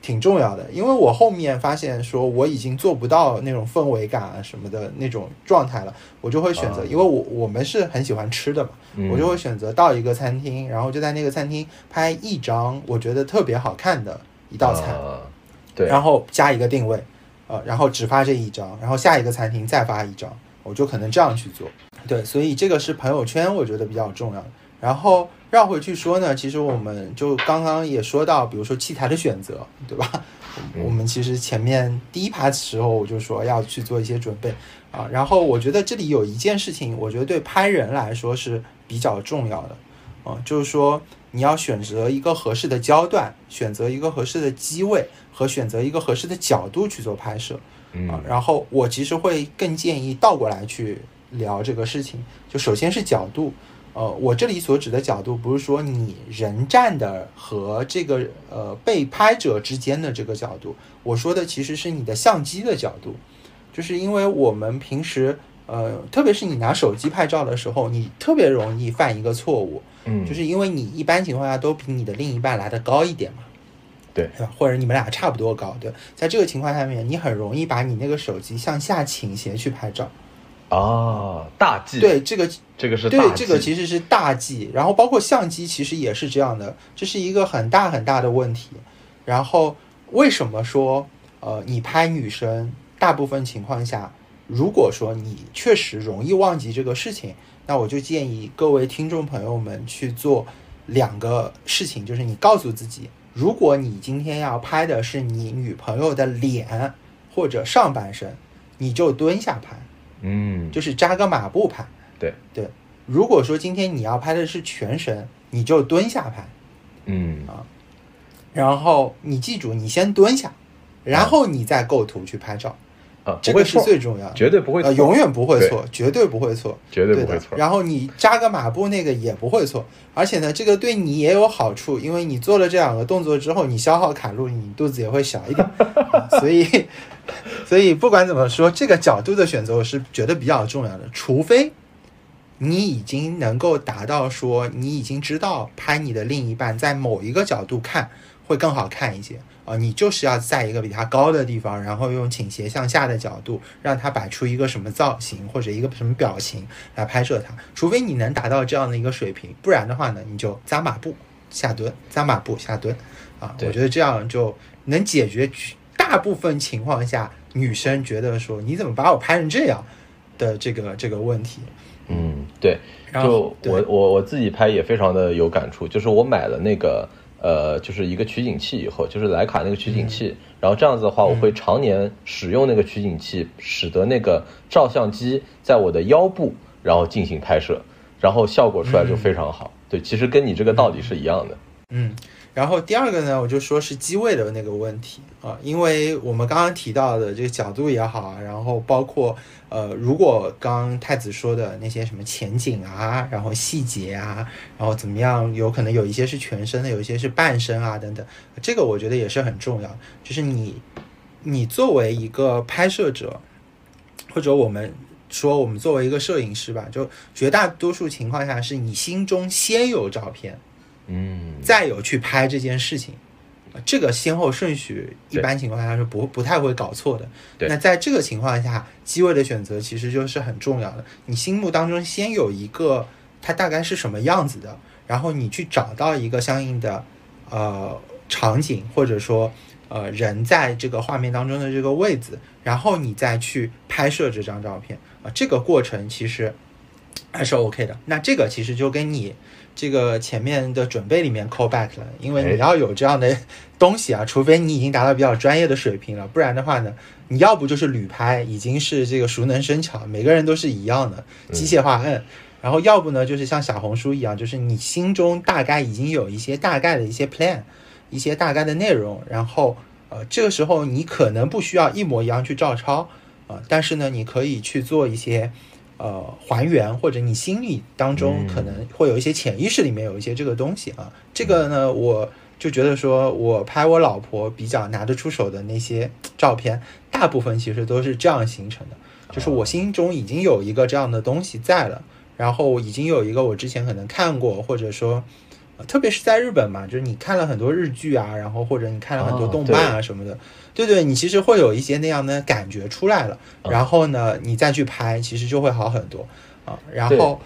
挺重要的，因为我后面发现说我已经做不到那种氛围感啊什么的那种状态了，我就会选择，因为我我们是很喜欢吃的嘛，我就会选择到一个餐厅，然后就在那个餐厅拍一张我觉得特别好看的一道菜，对，然后加一个定位，呃，然后只发这一张，然后下一个餐厅再发一张，我就可能这样去做，对，所以这个是朋友圈我觉得比较重要的，然后。绕回去说呢，其实我们就刚刚也说到，比如说器材的选择，对吧？我们其实前面第一趴的时候我就说要去做一些准备啊。然后我觉得这里有一件事情，我觉得对拍人来说是比较重要的啊，就是说你要选择一个合适的焦段，选择一个合适的机位和选择一个合适的角度去做拍摄啊。然后我其实会更建议倒过来去聊这个事情，就首先是角度。呃，我这里所指的角度，不是说你人站的和这个呃被拍者之间的这个角度，我说的其实是你的相机的角度，就是因为我们平时呃，特别是你拿手机拍照的时候，你特别容易犯一个错误，嗯，就是因为你一般情况下都比你的另一半来的高一点嘛，对，对吧？或者你们俩差不多高，对，在这个情况下面，你很容易把你那个手机向下倾斜去拍照。啊，大忌。对这个，这个是对这个其实是大忌。然后包括相机，其实也是这样的，这是一个很大很大的问题。然后为什么说呃，你拍女生，大部分情况下，如果说你确实容易忘记这个事情，那我就建议各位听众朋友们去做两个事情，就是你告诉自己，如果你今天要拍的是你女朋友的脸或者上半身，你就蹲下拍。嗯，就是扎个马步拍，对对。如果说今天你要拍的是全身，你就蹲下拍，嗯啊。然后你记住，你先蹲下，然后你再构图去拍照。啊，这个是最重要的，绝对不会，呃，永远不会错，绝对不会错，绝对不会错。然后你扎个马步那个也不会错，而且呢，这个对你也有好处，因为你做了这两个动作之后，你消耗卡路里，你肚子也会小一点。所以，所以不管怎么说，这个角度的选择我是觉得比较重要的，除非你已经能够达到说，你已经知道拍你的另一半在某一个角度看会更好看一些。啊，你就是要在一个比他高的地方，然后用倾斜向下的角度，让他摆出一个什么造型或者一个什么表情来拍摄他。除非你能达到这样的一个水平，不然的话呢，你就扎马步下蹲，扎马步下蹲。啊，我觉得这样就能解决大部分情况下女生觉得说你怎么把我拍成这样的这个这个问题。嗯，对。就我我我自己拍也非常的有感触，就是我买了那个。呃，就是一个取景器，以后就是徕卡那个取景器，然后这样子的话，我会常年使用那个取景器，使得那个照相机在我的腰部，然后进行拍摄，然后效果出来就非常好。对，其实跟你这个道理是一样的。嗯。然后第二个呢，我就说是机位的那个问题啊，因为我们刚刚提到的这个角度也好，然后包括呃，如果刚太子说的那些什么前景啊，然后细节啊，然后怎么样，有可能有一些是全身的，有一些是半身啊等等，这个我觉得也是很重要。就是你你作为一个拍摄者，或者我们说我们作为一个摄影师吧，就绝大多数情况下是你心中先有照片。嗯，再有去拍这件事情，这个先后顺序一般情况下是不不太会搞错的。那在这个情况下，机位的选择其实就是很重要的。你心目当中先有一个它大概是什么样子的，然后你去找到一个相应的呃场景，或者说呃人在这个画面当中的这个位置，然后你再去拍摄这张照片。啊，这个过程其实还是 OK 的。那这个其实就跟你这个前面的准备里面 call back 了，因为你要有这样的东西啊，除非你已经达到比较专业的水平了，不然的话呢，你要不就是旅拍，已经是这个熟能生巧，每个人都是一样的机械化摁。然后要不呢，就是像小红书一样，就是你心中大概已经有一些大概的一些 plan，一些大概的内容，然后呃，这个时候你可能不需要一模一样去照抄啊，但是呢，你可以去做一些呃还原，或者你心里当中可能会有一些潜意识里面有一些这个东西啊，这个呢，我就觉得说我拍我老婆比较拿得出手的那些照片，大部分其实都是这样形成的，就是我心中已经有一个这样的东西在了。然后已经有一个我之前可能看过，或者说，特别是在日本嘛，就是你看了很多日剧啊，然后或者你看了很多动漫啊什么的，对对，你其实会有一些那样的感觉出来了。然后呢，你再去拍，其实就会好很多啊。然后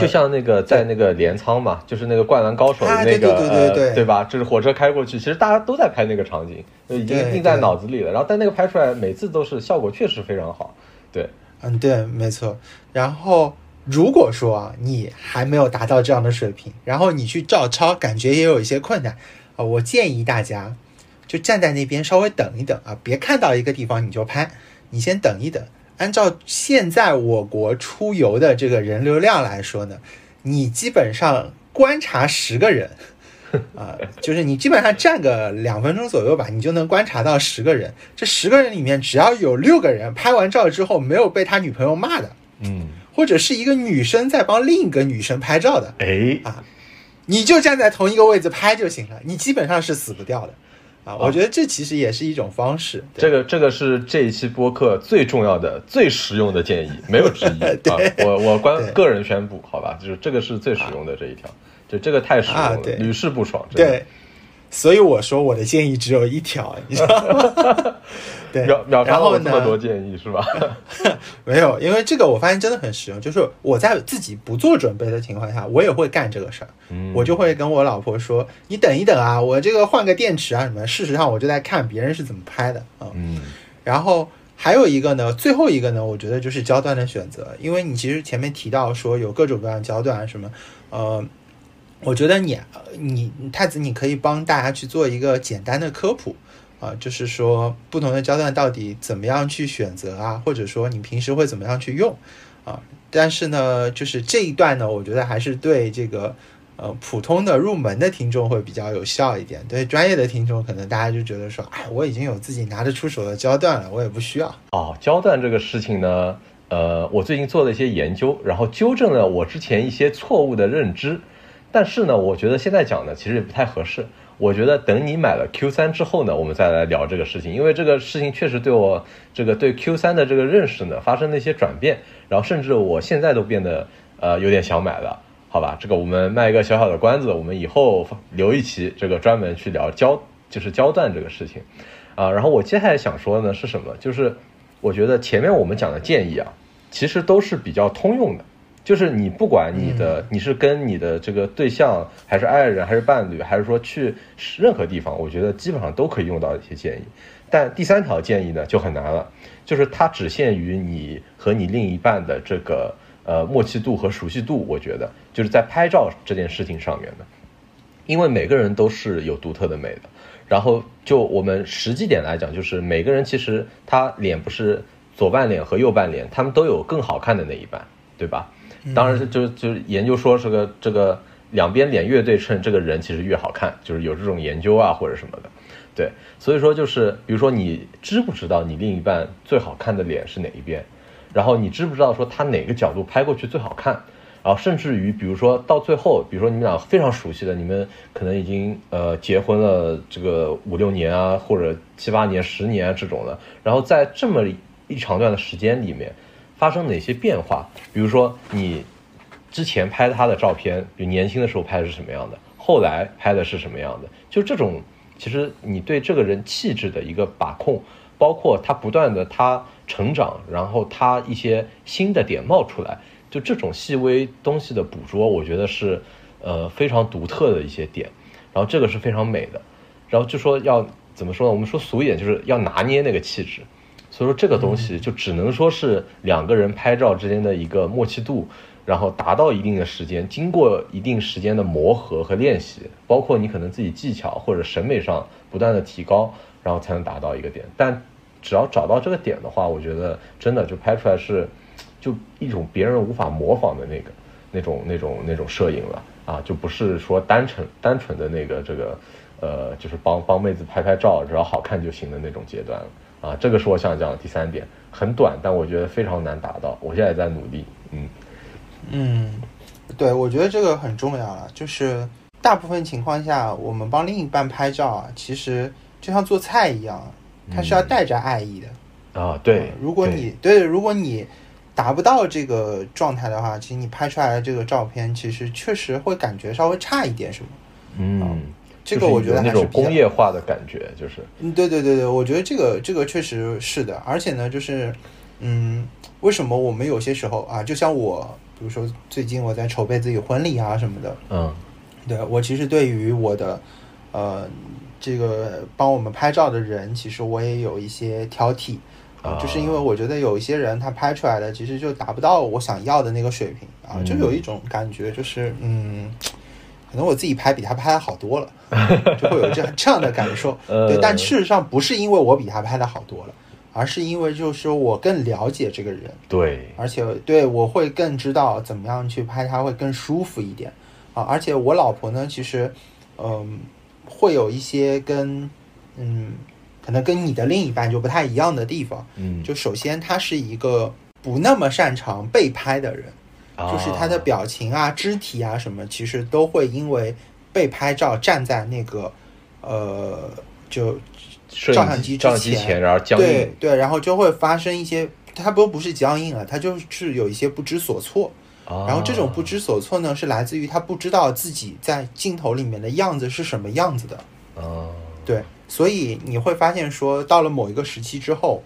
就像那个在那个镰仓嘛，就是那个灌篮高手的那个，对对对对吧？就是火车开过去，其实大家都在拍那个场景，就已经印在脑子里了。然后但那个拍出来，每次都是效果确实非常好。对，嗯，对，没错。然后。如果说啊，你还没有达到这样的水平，然后你去照抄，感觉也有一些困难啊。我建议大家就站在那边稍微等一等啊，别看到一个地方你就拍，你先等一等。按照现在我国出游的这个人流量来说呢，你基本上观察十个人啊，就是你基本上站个两分钟左右吧，你就能观察到十个人。这十个人里面，只要有六个人拍完照之后没有被他女朋友骂的，嗯。或者是一个女生在帮另一个女生拍照的，哎啊，你就站在同一个位置拍就行了，你基本上是死不掉的啊。我觉得这其实也是一种方式。这个这个是这一期播客最重要的、最实用的建议，没有之一 啊。我我关个人宣布，好吧，就是这个是最实用的这一条，就这个太实用了，屡试不爽。对。所以我说我的建议只有一条，你知道吗？对，然后呢？这么多建议是吧？没有，因为这个我发现真的很实用。就是我在自己不做准备的情况下，我也会干这个事儿。嗯，我就会跟我老婆说：“你等一等啊，我这个换个电池啊什么。”事实上，我就在看别人是怎么拍的啊。嗯，然后还有一个呢，最后一个呢，我觉得就是焦段的选择，因为你其实前面提到说有各种各样焦段什么，呃。我觉得你你太子，你可以帮大家去做一个简单的科普啊，就是说不同的焦段到底怎么样去选择啊，或者说你平时会怎么样去用啊？但是呢，就是这一段呢，我觉得还是对这个呃普通的入门的听众会比较有效一点。对专业的听众，可能大家就觉得说，哎，我已经有自己拿得出手的焦段了，我也不需要。哦，焦段这个事情呢，呃，我最近做了一些研究，然后纠正了我之前一些错误的认知。但是呢，我觉得现在讲呢，其实也不太合适。我觉得等你买了 Q 三之后呢，我们再来聊这个事情，因为这个事情确实对我这个对 Q 三的这个认识呢发生了一些转变，然后甚至我现在都变得呃有点想买了，好吧？这个我们卖一个小小的关子，我们以后留一期这个专门去聊焦，就是焦段这个事情啊。然后我接下来想说的呢是什么？就是我觉得前面我们讲的建议啊，其实都是比较通用的。就是你不管你的你是跟你的这个对象，还是爱人，还是伴侣，还是说去任何地方，我觉得基本上都可以用到一些建议。但第三条建议呢就很难了，就是它只限于你和你另一半的这个呃默契度和熟悉度。我觉得就是在拍照这件事情上面的，因为每个人都是有独特的美的。然后就我们实际点来讲，就是每个人其实他脸不是左半脸和右半脸，他们都有更好看的那一半，对吧？当然是就就研究说这个这个两边脸越对称，这个人其实越好看，就是有这种研究啊或者什么的，对，所以说就是比如说你知不知道你另一半最好看的脸是哪一边，然后你知不知道说他哪个角度拍过去最好看，然后甚至于比如说到最后，比如说你们俩非常熟悉的，你们可能已经呃结婚了这个五六年啊或者七八年、十年啊这种的，然后在这么一长段的时间里面。发生哪些变化？比如说，你之前拍他的照片，比年轻的时候拍的是什么样的，后来拍的是什么样的？就这种，其实你对这个人气质的一个把控，包括他不断的他成长，然后他一些新的点冒出来，就这种细微东西的捕捉，我觉得是呃非常独特的一些点。然后这个是非常美的。然后就说要怎么说呢？我们说俗一点，就是要拿捏那个气质。所以说这个东西就只能说是两个人拍照之间的一个默契度，然后达到一定的时间，经过一定时间的磨合和练习，包括你可能自己技巧或者审美上不断的提高，然后才能达到一个点。但只要找到这个点的话，我觉得真的就拍出来是，就一种别人无法模仿的那个那种那种那种摄影了。啊，就不是说单纯单纯的那个这个呃，就是帮帮妹子拍拍照，只要好看就行的那种阶段了啊。这个是我想讲的第三点，很短，但我觉得非常难达到。我现在也在努力，嗯嗯，对，我觉得这个很重要了。就是大部分情况下，我们帮另一半拍照啊，其实就像做菜一样，它是要带着爱意的。啊，对，如果你对，如果你达不到这个状态的话，其实你拍出来的这个照片，其实确实会感觉稍微差一点，什么？嗯，这个我觉得那种工业化的感觉，就是嗯，对对对对，我觉得这个这个确实是的，而且呢，就是嗯，为什么我们有些时候啊，就像我，比如说最近我在筹备自己婚礼啊什么的，嗯，对我其实对于我的呃这个帮我们拍照的人，其实我也有一些挑剔。啊，就是因为我觉得有一些人他拍出来的其实就达不到我想要的那个水平啊，就有一种感觉，就是嗯，可能我自己拍比他拍的好多了，就会有这样这样的感受。对，但事实上不是因为我比他拍的好多了，而是因为就是我更了解这个人，对，而且对我会更知道怎么样去拍他会更舒服一点啊。而且我老婆呢，其实嗯，会有一些跟嗯。可能跟你的另一半就不太一样的地方，嗯，就首先她是一个不那么擅长被拍的人，就是他的表情啊、肢体啊什么，其实都会因为被拍照站在那个呃，就照相机之前，然后僵硬，对对，然后就会发生一些，他不不是僵硬了，他就是有一些不知所措，然后这种不知所措呢，是来自于他不知道自己在镜头里面的样子是什么样子的，哦，对。所以你会发现，说到了某一个时期之后，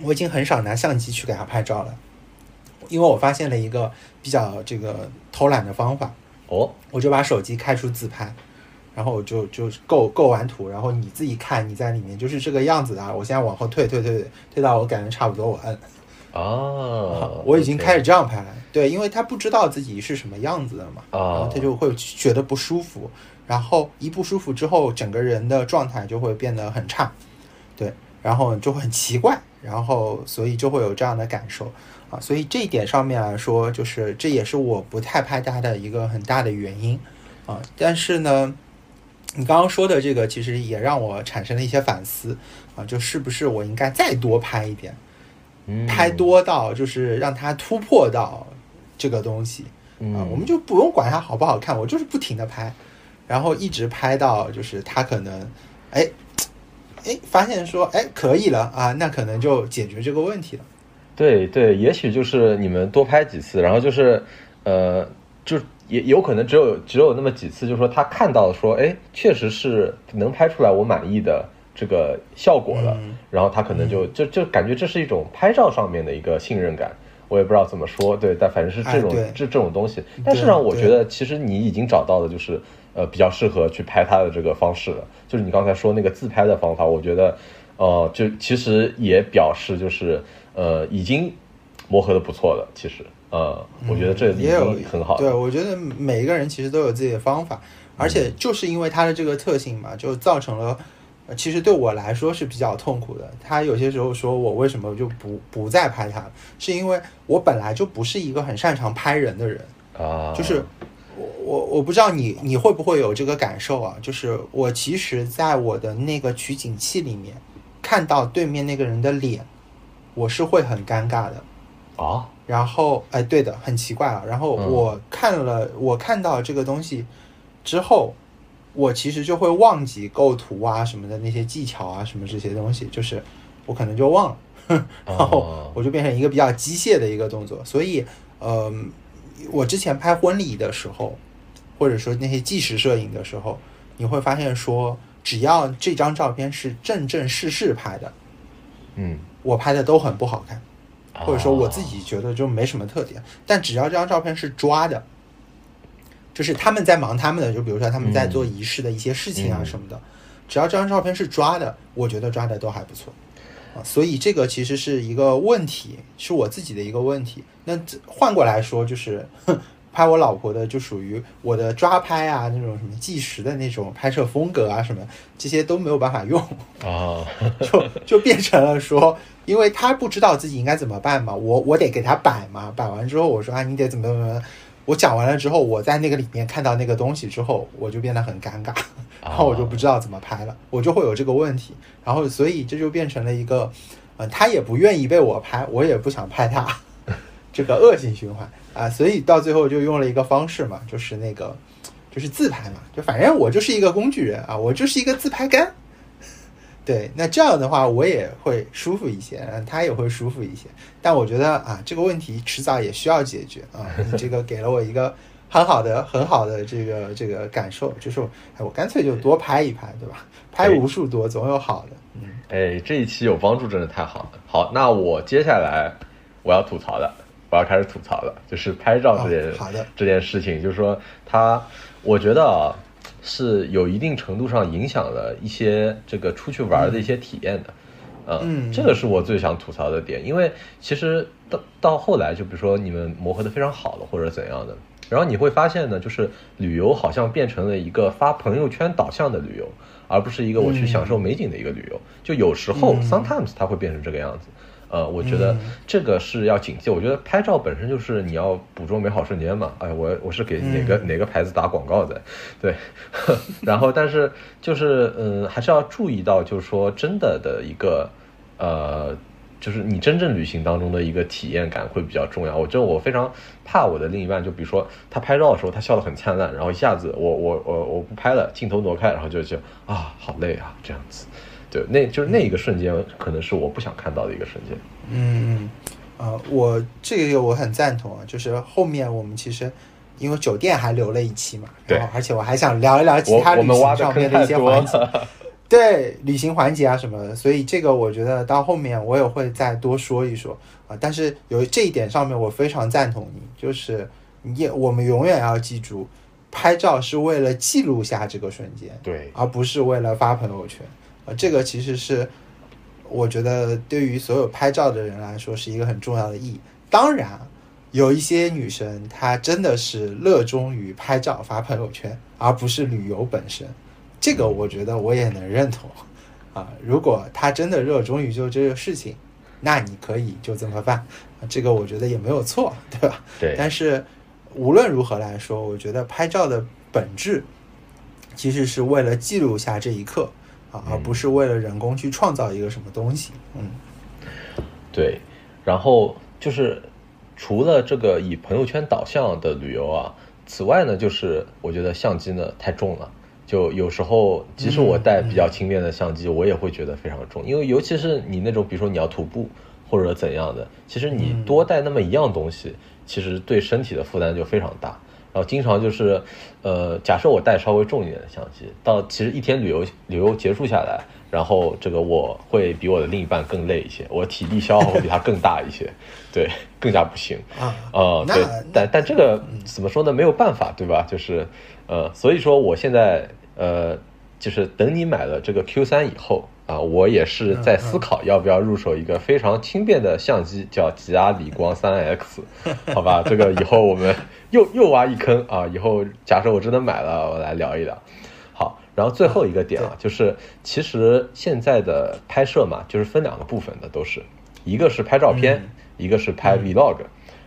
我已经很少拿相机去给他拍照了，因为我发现了一个比较这个偷懒的方法。哦，我就把手机开出自拍，然后我就就构构完图，然后你自己看你在里面就是这个样子的。我现在往后退退退退到我感觉差不多，我摁。哦，我已经开始这样拍了。对，因为他不知道自己是什么样子的嘛，然后他就会觉得不舒服。然后一不舒服之后，整个人的状态就会变得很差，对，然后就会很奇怪，然后所以就会有这样的感受啊。所以这一点上面来说，就是这也是我不太拍它的一个很大的原因啊。但是呢，你刚刚说的这个其实也让我产生了一些反思啊，就是不是我应该再多拍一点，拍多到就是让它突破到这个东西啊，我们就不用管它好不好看，我就是不停的拍。然后一直拍到，就是它可能，哎，哎，发现说，哎，可以了啊，那可能就解决这个问题了。对对，也许就是你们多拍几次，然后就是，呃，就也有可能只有只有那么几次，就是说他看到说，哎，确实是能拍出来我满意的这个效果了，然后他可能就就就感觉这是一种拍照上面的一个信任感。我也不知道怎么说，对，但反正是这种这这种东西。但是让我觉得，其实你已经找到的就是。呃，比较适合去拍他的这个方式了，就是你刚才说那个自拍的方法，我觉得，呃，就其实也表示就是呃，已经磨合的不错了。其实，呃，我觉得这也有很好。对，我觉得每一个人其实都有自己的方法，而且就是因为他的这个特性嘛，就造成了，其实对我来说是比较痛苦的。他有些时候说我为什么就不不再拍他，是因为我本来就不是一个很擅长拍人的人啊，就是。我我我不知道你你会不会有这个感受啊？就是我其实，在我的那个取景器里面，看到对面那个人的脸，我是会很尴尬的啊。然后，哎，对的，很奇怪啊。然后我看了，我看到这个东西之后，我其实就会忘记构图啊什么的那些技巧啊什么这些东西，就是我可能就忘了，然后我就变成一个比较机械的一个动作。所以，嗯。我之前拍婚礼的时候，或者说那些纪实摄影的时候，你会发现说，只要这张照片是正正式式拍的，嗯，我拍的都很不好看，或者说我自己觉得就没什么特点。但只要这张照片是抓的，就是他们在忙他们的，就比如说他们在做仪式的一些事情啊什么的，只要这张照片是抓的，我觉得抓的都还不错。啊，所以这个其实是一个问题，是我自己的一个问题。那换过来说，就是拍我老婆的，就属于我的抓拍啊，那种什么计时的那种拍摄风格啊，什么这些都没有办法用。啊，就就变成了说，因为他不知道自己应该怎么办嘛，我我得给他摆嘛，摆完之后我说啊，你得怎么怎么。我讲完了之后，我在那个里面看到那个东西之后，我就变得很尴尬，然后我就不知道怎么拍了，我就会有这个问题，然后所以这就变成了一个，呃，他也不愿意被我拍，我也不想拍他，这个恶性循环啊，所以到最后就用了一个方式嘛，就是那个，就是自拍嘛，就反正我就是一个工具人啊，我就是一个自拍杆。对，那这样的话我也会舒服一些，他也会舒服一些。但我觉得啊，这个问题迟早也需要解决啊。你这个给了我一个很好的、很好的这个这个感受，就是哎，我干脆就多拍一拍，对吧？拍无数多，总有好的。嗯，哎，这一期有帮助，真的太好了。好，那我接下来我要吐槽的，我要开始吐槽了，就是拍照这件好的。这件事情，就是说他，我觉得啊。是有一定程度上影响了一些这个出去玩的一些体验的，嗯，这个是我最想吐槽的点，因为其实到到后来，就比如说你们磨合的非常好了或者怎样的，然后你会发现呢，就是旅游好像变成了一个发朋友圈导向的旅游，而不是一个我去享受美景的一个旅游，就有时候 sometimes 它会变成这个样子。呃，我觉得这个是要警惕。我觉得拍照本身就是你要捕捉美好瞬间嘛。哎，我我是给哪个哪个牌子打广告的，对。然后，但是就是嗯，还是要注意到，就是说真的的一个呃，就是你真正旅行当中的一个体验感会比较重要。我觉得我非常怕我的另一半，就比如说他拍照的时候，他笑得很灿烂，然后一下子我我我我不拍了，镜头挪开，然后就就啊，好累啊，这样子。对，那就是那一个瞬间，可能是我不想看到的一个瞬间。嗯，啊，我这个我很赞同啊，就是后面我们其实因为酒店还留了一期嘛，对，而且我还想聊一聊其他旅行上面的一些环节，对，旅行环节啊什么的，所以这个我觉得到后面我也会再多说一说啊。但是有这一点上面，我非常赞同你，就是你我们永远要记住，拍照是为了记录下这个瞬间，对，而不是为了发朋友圈。啊，这个其实是我觉得对于所有拍照的人来说是一个很重要的意义。当然，有一些女生她真的是热衷于拍照发朋友圈，而不是旅游本身。这个我觉得我也能认同。啊，如果她真的热衷于做这个事情，那你可以就这么办。这个我觉得也没有错，对吧？对。但是无论如何来说，我觉得拍照的本质其实是为了记录下这一刻。啊，而不是为了人工去创造一个什么东西，嗯，对，然后就是除了这个以朋友圈导向的旅游啊，此外呢，就是我觉得相机呢太重了，就有时候即使我带比较轻便的相机，我也会觉得非常重，因为尤其是你那种比如说你要徒步或者怎样的，其实你多带那么一样东西，其实对身体的负担就非常大。然后经常就是，呃，假设我带稍微重一点的相机，到其实一天旅游旅游结束下来，然后这个我会比我的另一半更累一些，我体力消耗会比他更大一些，对，更加不行啊。呃，对，但但这个怎么说呢？没有办法，对吧？就是，呃，所以说我现在，呃，就是等你买了这个 Q 三以后。啊，我也是在思考要不要入手一个非常轻便的相机，叫吉阿理光三 X，好吧，这个以后我们又 又挖一坑啊，以后假设我真的买了，我来聊一聊。好，然后最后一个点啊，就是其实现在的拍摄嘛，就是分两个部分的，都是一个是拍照片，一个是拍 Vlog。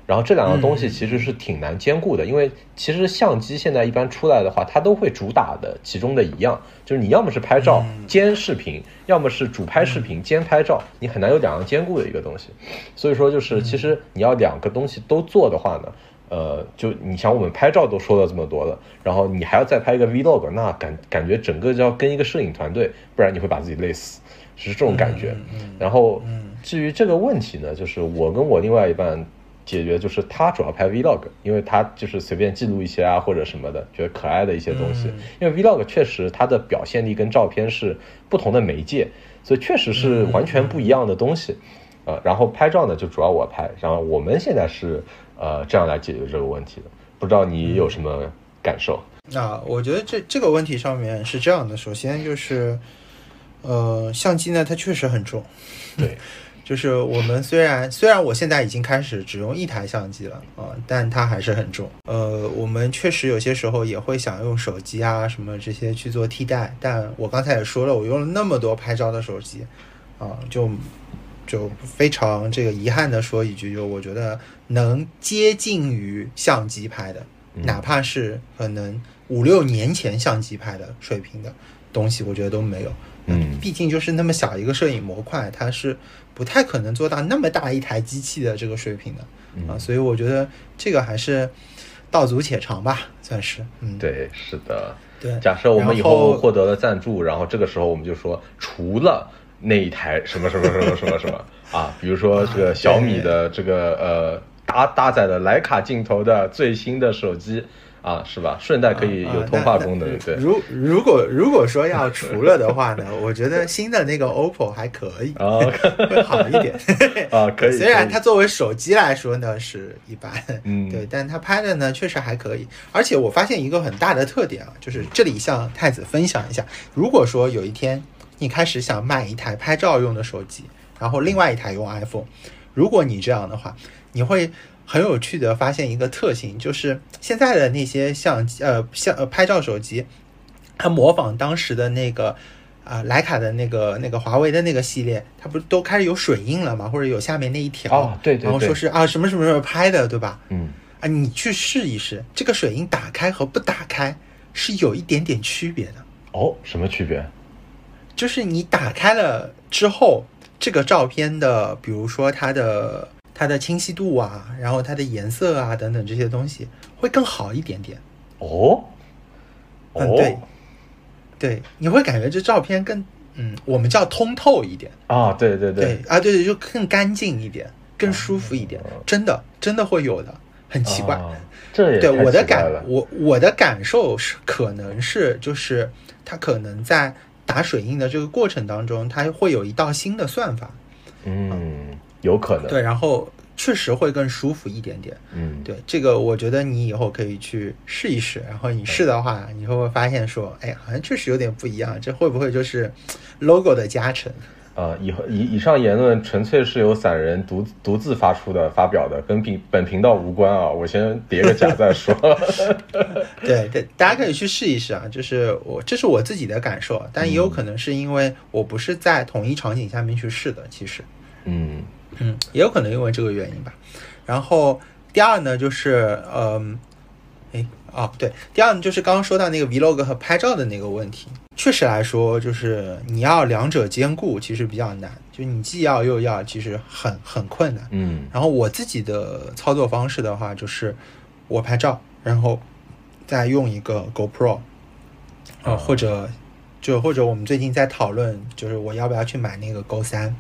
然后这两个东西其实是挺难兼顾的，因为其实相机现在一般出来的话，它都会主打的其中的一样，就是你要么是拍照兼视频，要么是主拍视频兼拍照，你很难有两样兼顾的一个东西。所以说，就是其实你要两个东西都做的话呢，呃，就你想我们拍照都说了这么多了，然后你还要再拍一个 vlog，那感感觉整个就要跟一个摄影团队，不然你会把自己累死，是这种感觉。然后至于这个问题呢，就是我跟我另外一半。解决就是他主要拍 vlog，因为他就是随便记录一些啊或者什么的，觉得可爱的一些东西。因为 vlog 确实它的表现力跟照片是不同的媒介，所以确实是完全不一样的东西。呃，然后拍照呢就主要我拍，然后我们现在是呃这样来解决这个问题的。不知道你有什么感受？那我觉得这这个问题上面是这样的，首先就是呃，相机呢，它确实很重。对，就是我们虽然虽然我现在已经开始只用一台相机了啊，但它还是很重。呃，我们确实有些时候也会想用手机啊什么这些去做替代，但我刚才也说了，我用了那么多拍照的手机，啊，就就非常这个遗憾的说一句，就我觉得能接近于相机拍的，哪怕是可能五六年前相机拍的水平的东西，我觉得都没有。嗯毕竟就是那么小一个摄影模块，它是不太可能做到那么大一台机器的这个水平的嗯啊，所以我觉得这个还是道阻且长吧，算是嗯，对，是的。对。假设我们以后后获得了赞助，然后这个时候我们就说，除了那一台什么什么什么什么什么 啊，比如说这个小米的这个呃搭搭载了徕卡镜头的最新的手机啊，是吧？顺带可以有通话功能，对。如如果如果说要除了的话呢，我觉得新的那个 OPPO 还可以，啊会好一点。啊，可以。虽然它作为手机来说呢是一般，嗯对，但它拍的呢确实还可以。而且我发现一个很大的特点啊，就是这里向太子分享一下，如果说有一天你开始想买一台拍照用的手机，然后另外一台用 iPhone，如果你这样的话，你会很有趣的发现一个特性，就是现在的那些相机呃像呃拍照手机，它模仿当时的那个。啊，徕卡的那个、那个华为的那个系列，它不是都开始有水印了吗？或者有下面那一条，哦对对然后说是啊什么什么时候拍的，对吧？嗯，啊，你去试一试，这个水印打开和不打开是有一点点区别的。哦，什么区别？就是你打开了之后，这个照片的，比如说它的它的清晰度啊，然后它的颜色啊等等这些东西会更好一点点。哦，嗯，哦？对，对，你会感觉这照片更嗯，我们叫通透一点。啊，对对对。啊，对对，就更干净一点，更舒服一点，真的真的会有的，很奇怪。啊这也对我的感我我的感受是，可能是就是它可能在打水印的这个过程当中，它会有一道新的算法，嗯，有可能，对，然后确实会更舒服一点点。嗯，对这个，我觉得你以后可以去试一试，然后你试的话，你会不会发现说，哎，好像确实有点不一样，这会不会就是 logo 的加成？啊，以后以以上言论纯粹是由散人独独自发出的发表的，跟频本频道无关啊！我先叠个甲再说。对对，大家可以去试一试啊，就是我这是我自己的感受，但也有可能是因为我不是在同一场景下面去试的，其实，嗯嗯，也有可能因为这个原因吧。然后第二呢，就是嗯，哎哦对，第二呢就是刚刚说到那个 vlog 和拍照的那个问题，确实来说，就是你要两者兼顾，其实比较难，就你既要又要，其实很很困难。嗯。然后我自己的操作方式的话，就是我拍照，然后再用一个 GoPro，呃，哦。或者就或者我们最近在讨论，就是我要不要去买那个 Go 三，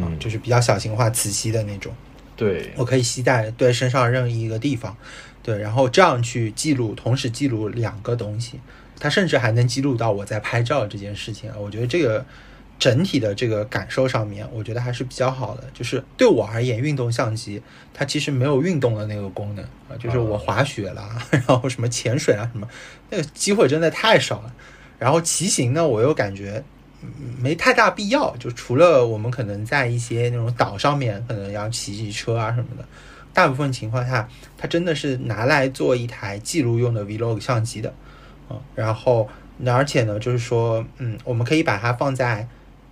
啊、嗯，就是比较小型化、磁吸的那种，对，我可以携带对身上任意一个地方，对，然后这样去记录，同时记录两个东西，它甚至还能记录到我在拍照这件事情啊，我觉得这个。整体的这个感受上面，我觉得还是比较好的。就是对我而言，运动相机它其实没有运动的那个功能啊，就是我滑雪啦，然后什么潜水啊什么，那个机会真的太少了。然后骑行呢，我又感觉嗯没太大必要，就除了我们可能在一些那种岛上面可能要骑骑车啊什么的，大部分情况下，它真的是拿来做一台记录用的 vlog 相机的，啊，然后而且呢，就是说，嗯，我们可以把它放在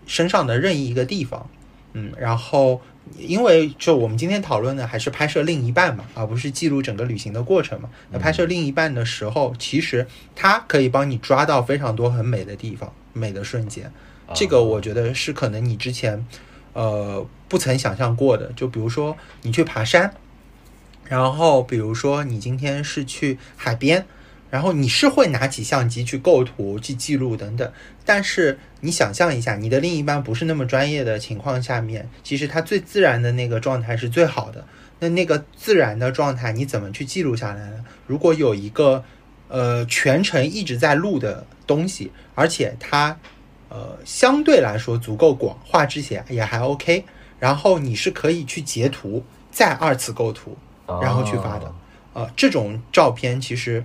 身上的任意一个地方，嗯，然后因为就我们今天讨论的还是拍摄另一半嘛，而不是记录整个旅行的过程嘛。那拍摄另一半的时候，其实它可以帮你抓到非常多很美的地方、美的瞬间。这个我觉得是可能你之前呃不曾想象过的。就比如说你去爬山，然后比如说你今天是去海边。然后你是会拿起相机去构图、去记录等等，但是你想象一下，你的另一半不是那么专业的情况下面，其实他最自然的那个状态是最好的。那那个自然的状态你怎么去记录下来呢？如果有一个呃全程一直在录的东西，而且它呃相对来说足够广，画质也也还 OK，然后你是可以去截图，再二次构图，然后去发的。呃，这种照片其实。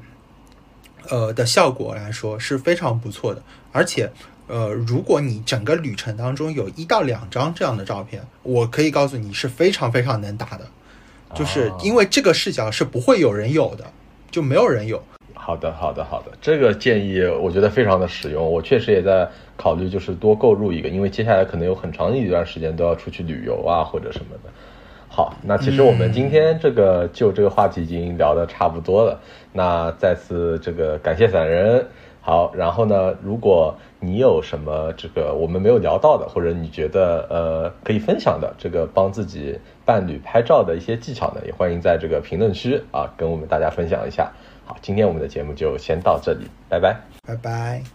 呃的效果来说是非常不错的，而且呃，如果你整个旅程当中有一到两张这样的照片，我可以告诉你是非常非常能打的，就是因为这个视角是不会有人有的，就没有人有。好的，好的，好的，这个建议我觉得非常的实用。我确实也在考虑，就是多购入一个，因为接下来可能有很长一段时间都要出去旅游啊，或者什么的。好，那其实我们今天这个就这个话题已经聊得差不多了。那再次这个感谢散人。好，然后呢，如果你有什么这个我们没有聊到的，或者你觉得呃可以分享的这个帮自己伴侣拍照的一些技巧呢，也欢迎在这个评论区啊跟我们大家分享一下。好，今天我们的节目就先到这里，拜拜，拜拜。